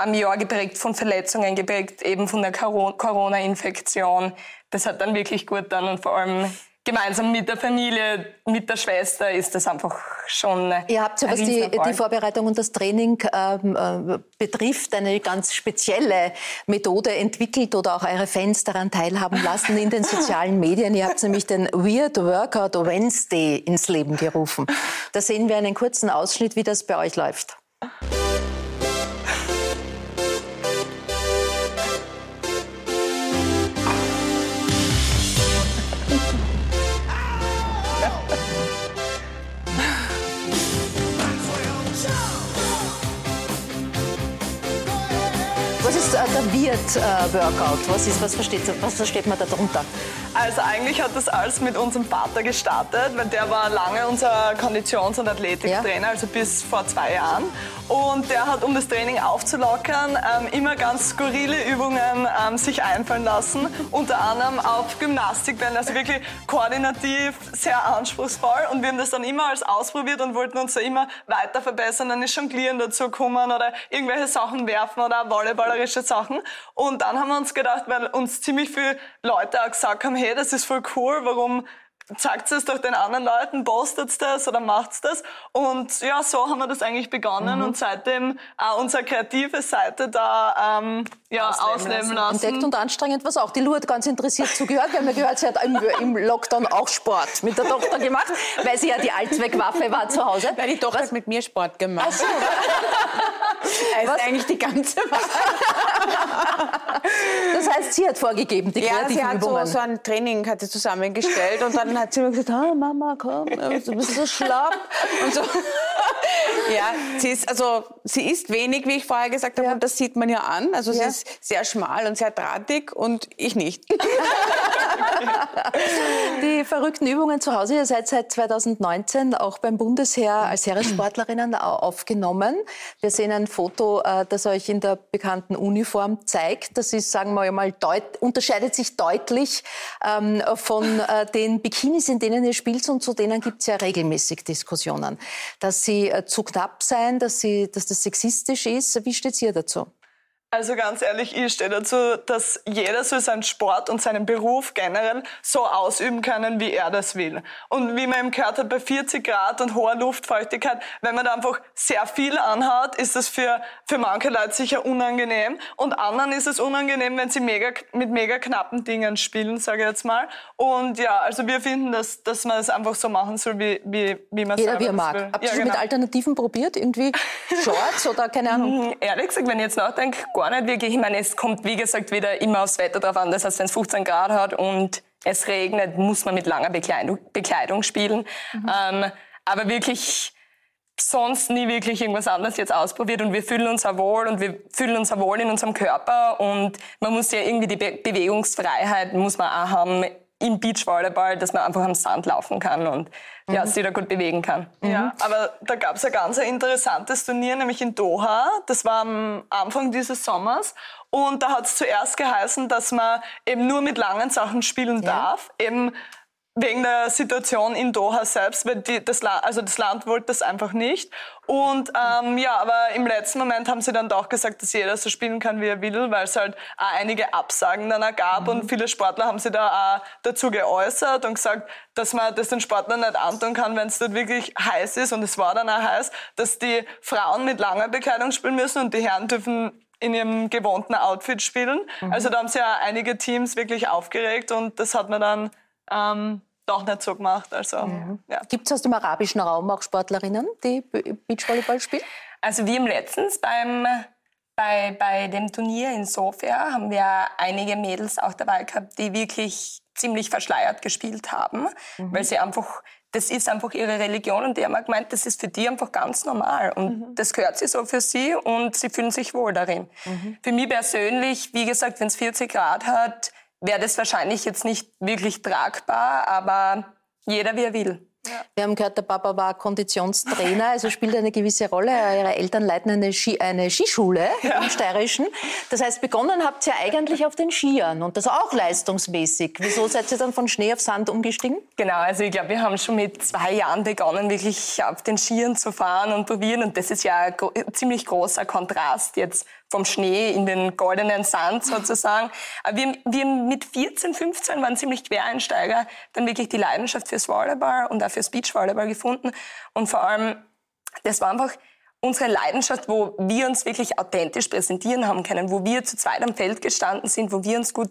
am Jahr geprägt von Verletzungen, geprägt eben von der Corona-Infektion. Das hat dann wirklich gut dann und vor allem gemeinsam mit der Familie, mit der Schwester ist das einfach schon. Ihr habt ja, was die, die, Vorbereitung und das Training ähm, äh, betrifft, eine ganz spezielle Methode entwickelt oder auch eure Fans daran teilhaben lassen in den sozialen Medien. Ihr habt nämlich den Weird Workout Wednesday ins Leben gerufen. Da sehen wir einen kurzen Ausschnitt, wie das bei euch läuft. Der Wirt-Workout? Was, was, versteht, was versteht man darunter? Also eigentlich hat das alles mit unserem Vater gestartet, weil der war lange unser Konditions- und Athletiktrainer, ja. also bis vor zwei Jahren. Und der hat, um das Training aufzulockern, ähm, immer ganz skurrile Übungen ähm, sich einfallen lassen. Unter anderem auf Gymnastikbällen, also wirklich koordinativ sehr anspruchsvoll. Und wir haben das dann immer als ausprobiert und wollten uns da immer weiter verbessern. Dann ist Jonglieren dazu gekommen oder irgendwelche Sachen werfen oder volleyballerische Sachen. Und dann haben wir uns gedacht, weil uns ziemlich viele Leute auch gesagt haben, hey, das ist voll cool, warum sagt es doch den anderen Leuten, postet das oder macht das. Und ja, so haben wir das eigentlich begonnen mhm. und seitdem auch unsere kreative Seite da ähm, ja, ausleben, ausleben lassen. Entdeckt und anstrengend was auch. Die Lu hat ganz interessiert zugehört. Wir haben ja gehört, sie hat im, im, Lockdown auch Sport mit der Tochter gemacht, weil sie ja die Allzweckwaffe war zu Hause. Weil die Tochter was? hat mit mir Sport gemacht. Ach so. also was? eigentlich die ganze Das heißt, sie hat vorgegeben, die ja, sie hat Übungen. So, so ein Training hat sie zusammengestellt und dann hat sie mir gesagt, oh, Mama, komm, du bist so schlapp und so. ja, sie ist, also, sie ist wenig, wie ich vorher gesagt habe, ja. und das sieht man ja an. Also ja. sie ist sehr schmal und sehr drahtig und ich nicht. Die verrückten Übungen zu Hause, ihr seid seit 2019 auch beim Bundesheer als Heeressportlerinnen aufgenommen. Wir sehen ein Foto, äh, das euch in der bekannten Uniform zeigt. Das ist, sagen wir mal, unterscheidet sich deutlich ähm, von äh, den Bikinis, in denen ihr spielt und zu denen gibt es ja regelmäßig Diskussionen. Dass sie äh, zu knapp sein, dass, sie, dass das sexistisch ist. Wie steht ihr dazu? Also ganz ehrlich, ich stehe dazu, dass jeder so seinen Sport und seinen Beruf generell so ausüben können, wie er das will. Und wie man eben gehört hat, bei 40 Grad und hoher Luftfeuchtigkeit, wenn man da einfach sehr viel anhat, ist das für, für manche Leute sicher unangenehm. Und anderen ist es unangenehm, wenn sie mega, mit mega knappen Dingen spielen, sage ich jetzt mal. Und ja, also wir finden, dass, dass man es einfach so machen soll, wie, wie, wie man es Jeder, wie er mag. Will. Habt ihr ja, genau. mit Alternativen probiert? Irgendwie Shorts oder keine Ahnung? Hm, ehrlich gesagt, wenn ich jetzt nachdenke, gar nicht wirklich. Ich meine, es kommt, wie gesagt, wieder immer aufs Wetter drauf an. Das heißt, wenn es 15 Grad hat und es regnet, muss man mit langer Bekleidung, Bekleidung spielen. Mhm. Ähm, aber wirklich sonst nie wirklich irgendwas anderes jetzt ausprobiert und wir fühlen uns auch wohl und wir fühlen uns auch wohl in unserem Körper und man muss ja irgendwie die Be Bewegungsfreiheit muss man auch haben im Beachvolleyball, dass man einfach am Sand laufen kann und mhm. ja, sich da gut bewegen kann. Ja, mhm. aber da gab es ein ganz interessantes Turnier, nämlich in Doha. Das war am Anfang dieses Sommers. Und da hat es zuerst geheißen, dass man eben nur mit langen Sachen spielen ja. darf. Eben wegen der Situation in Doha selbst, weil die, das, also das Land wollte das einfach nicht. Und ähm, ja, aber im letzten Moment haben sie dann doch gesagt, dass jeder so spielen kann, wie er will, weil es halt auch einige Absagen dann auch gab mhm. und viele Sportler haben sich da auch dazu geäußert und gesagt, dass man das den Sportlern nicht antun kann, wenn es dort wirklich heiß ist und es war dann auch heiß, dass die Frauen mit langer Bekleidung spielen müssen und die Herren dürfen in ihrem gewohnten Outfit spielen. Mhm. Also da haben sich ja einige Teams wirklich aufgeregt und das hat man dann ähm, doch nicht so gemacht. Also, mhm. ja. Gibt es aus dem arabischen Raum auch Sportlerinnen, die Beachvolleyball spielen? Also wir haben letztens beim bei, bei dem Turnier in Sofia haben wir einige Mädels auch dabei gehabt, die wirklich ziemlich verschleiert gespielt haben, mhm. weil sie einfach, das ist einfach ihre Religion und die haben gemeint, das ist für die einfach ganz normal und mhm. das gehört sie so für sie und sie fühlen sich wohl darin. Mhm. Für mich persönlich, wie gesagt, wenn es 40 Grad hat, wäre das wahrscheinlich jetzt nicht wirklich tragbar, aber jeder wie er will. Ja. Wir haben gehört, der Papa war Konditionstrainer, also spielt eine gewisse Rolle. Ihre Eltern leiten eine, Ski, eine Skischule ja. im Steirischen. Das heißt, begonnen habt ihr eigentlich auf den Skiern und das auch leistungsmäßig. Wieso seid ihr dann von Schnee auf Sand umgestiegen? Genau, also ich glaube, wir haben schon mit zwei Jahren begonnen, wirklich auf den Skiern zu fahren und probieren. Und das ist ja ein ziemlich großer Kontrast jetzt vom Schnee in den goldenen Sand sozusagen. Aber wir, wir mit 14, 15 waren ziemlich Quereinsteiger, dann wirklich die Leidenschaft fürs Volleyball und auch fürs Beachvolleyball gefunden. Und vor allem, das war einfach unsere Leidenschaft, wo wir uns wirklich authentisch präsentieren haben können, wo wir zu zweit am Feld gestanden sind, wo wir uns gut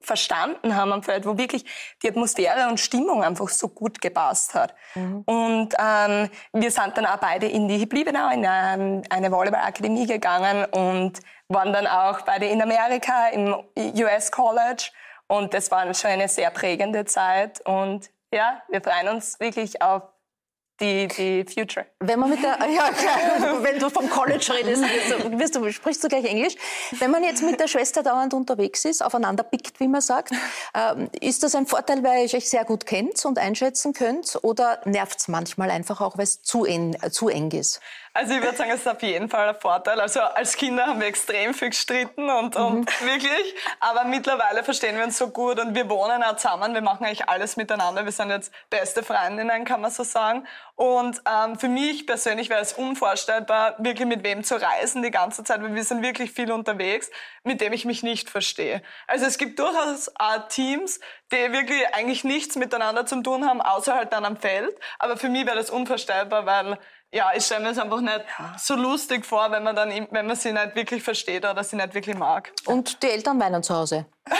verstanden haben am Feld, wo wirklich die Atmosphäre und Stimmung einfach so gut gepasst hat. Mhm. Und ähm, wir sind dann auch beide in die Blibenau, in eine, eine Volleyball-Akademie gegangen und waren dann auch beide in Amerika im US College. Und das war schon eine sehr prägende Zeit. Und ja, wir freuen uns wirklich auf die, die Future. Wenn man mit der, ja, klar, wenn du vom College redest, wirst du, sprichst du gleich Englisch. Wenn man jetzt mit der Schwester dauernd unterwegs ist, aufeinander pickt, wie man sagt, ähm, ist das ein Vorteil, weil ihr euch sehr gut kennt und einschätzen könnt, oder nervt es manchmal einfach auch, weil es zu, en, zu eng ist? Also ich würde sagen, es ist auf jeden Fall ein Vorteil. Also als Kinder haben wir extrem viel gestritten und, mhm. und wirklich. Aber mittlerweile verstehen wir uns so gut und wir wohnen auch zusammen. Wir machen eigentlich alles miteinander. Wir sind jetzt beste Freundinnen, kann man so sagen. Und ähm, für mich persönlich wäre es unvorstellbar, wirklich mit wem zu reisen die ganze Zeit, weil wir sind wirklich viel unterwegs, mit dem ich mich nicht verstehe. Also es gibt durchaus auch Teams, die wirklich eigentlich nichts miteinander zu tun haben, außer halt dann am Feld. Aber für mich wäre das unvorstellbar, weil ja, ich stelle mir es einfach nicht so lustig vor, wenn man dann, wenn man sie nicht wirklich versteht oder sie nicht wirklich mag. Und die Eltern weinen zu Hause?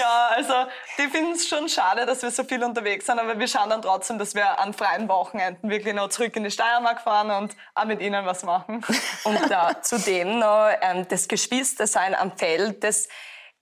ja, also die finden es schon schade, dass wir so viel unterwegs sind, aber wir schauen dann trotzdem, dass wir an freien Wochenenden wirklich noch zurück in die Steiermark fahren und auch mit ihnen was machen. Und da zudem noch ähm, das Geschwistersein am Feld, das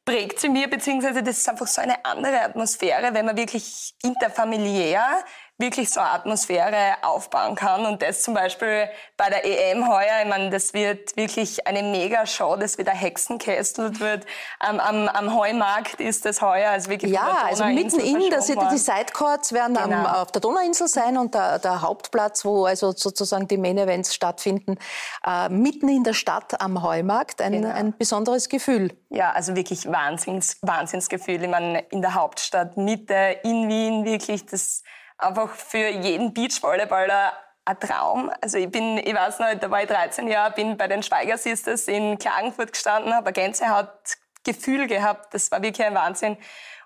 prägt sie mir, beziehungsweise das ist einfach so eine andere Atmosphäre, wenn man wirklich interfamiliär wirklich so eine Atmosphäre aufbauen kann. Und das zum Beispiel bei der EM heuer, ich meine, das wird wirklich eine Mega-Show, das wird ein Hexenkessel wird. Ähm, am, am Heumarkt ist das heuer. Also wirklich ja, also mitten in, das, die Sidecourts werden genau. am, auf der Donauinsel sein und der, der, Hauptplatz, wo also sozusagen die Main-Events stattfinden, äh, mitten in der Stadt am Heumarkt. Ein, genau. ein besonderes Gefühl. Ja, also wirklich Wahnsinns, Wahnsinnsgefühl. Ich meine, in der Hauptstadt, Mitte, in Wien, wirklich das einfach für jeden Beachvolleyballer ein Traum. Also ich bin, ich weiß noch, da war ich 13 Jahre, bin bei den Schweiger Sisters in Klagenfurt gestanden, habe ein Gänsehautgefühl gehabt. Das war wirklich ein Wahnsinn.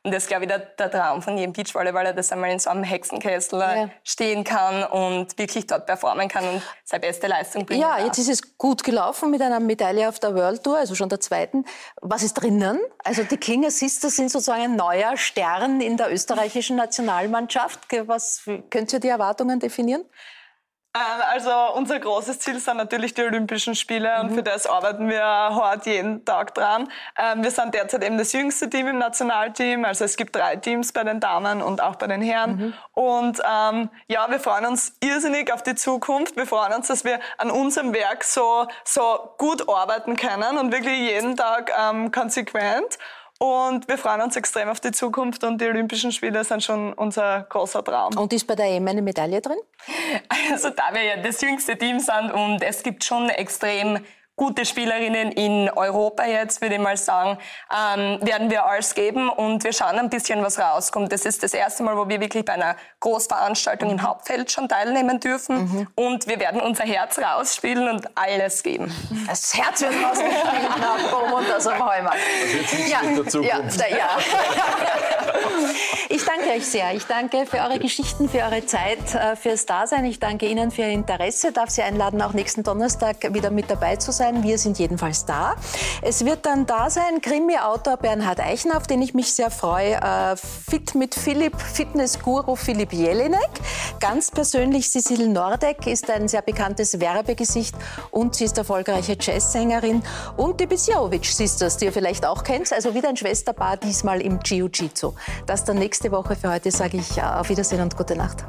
Und das ist, glaube ich, der, der Traum von jedem Beachvolleyballer, dass er mal in so einem Hexenkessel ja. stehen kann und wirklich dort performen kann und seine beste Leistung bringen Ja, jetzt ist es gut gelaufen mit einer Medaille auf der World Tour, also schon der zweiten. Was ist drinnen? Also die Klinger Sisters sind sozusagen ein neuer Stern in der österreichischen Nationalmannschaft. Was könnt ihr die Erwartungen definieren? Ähm, also unser großes Ziel sind natürlich die Olympischen Spiele und mhm. für das arbeiten wir hart jeden Tag dran. Ähm, wir sind derzeit eben das jüngste Team im Nationalteam, also es gibt drei Teams bei den Damen und auch bei den Herren. Mhm. Und ähm, ja, wir freuen uns irrsinnig auf die Zukunft. Wir freuen uns, dass wir an unserem Werk so, so gut arbeiten können und wirklich jeden Tag ähm, konsequent. Und wir freuen uns extrem auf die Zukunft und die Olympischen Spiele sind schon unser großer Traum. Und ist bei der EM eine Medaille drin? Also da wir ja das jüngste Team sind und es gibt schon extrem gute Spielerinnen in Europa jetzt, würde ich mal sagen, ähm, werden wir alles geben und wir schauen ein bisschen, was rauskommt. Das ist das erste Mal, wo wir wirklich bei einer Großveranstaltung im Hauptfeld schon teilnehmen dürfen mhm. und wir werden unser Herz rausspielen und alles geben. Das Herz wird rausgespielt nach Boom und das am Heumarkt. Ja, ja, da, ja. Ich danke euch sehr. Ich danke für eure Geschichten, für eure Zeit, äh, fürs Dasein. Ich danke Ihnen für Ihr Interesse. Ich darf Sie einladen, auch nächsten Donnerstag wieder mit dabei zu sein. Wir sind jedenfalls da. Es wird dann da sein Krimi-Autor Bernhard Eichen, auf den ich mich sehr freue. Äh, fit mit Philipp, Fitness-Guru Philipp Jelinek. Ganz persönlich Cecil Nordek ist ein sehr bekanntes Werbegesicht und sie ist erfolgreiche Jazzsängerin. Und die Bisjanovic Sisters, die ihr vielleicht auch kennt. Also wieder ein Schwesterpaar, diesmal im Jiu-Jitsu. Das dann nächste Woche. Für heute sage ich äh, auf Wiedersehen und gute Nacht.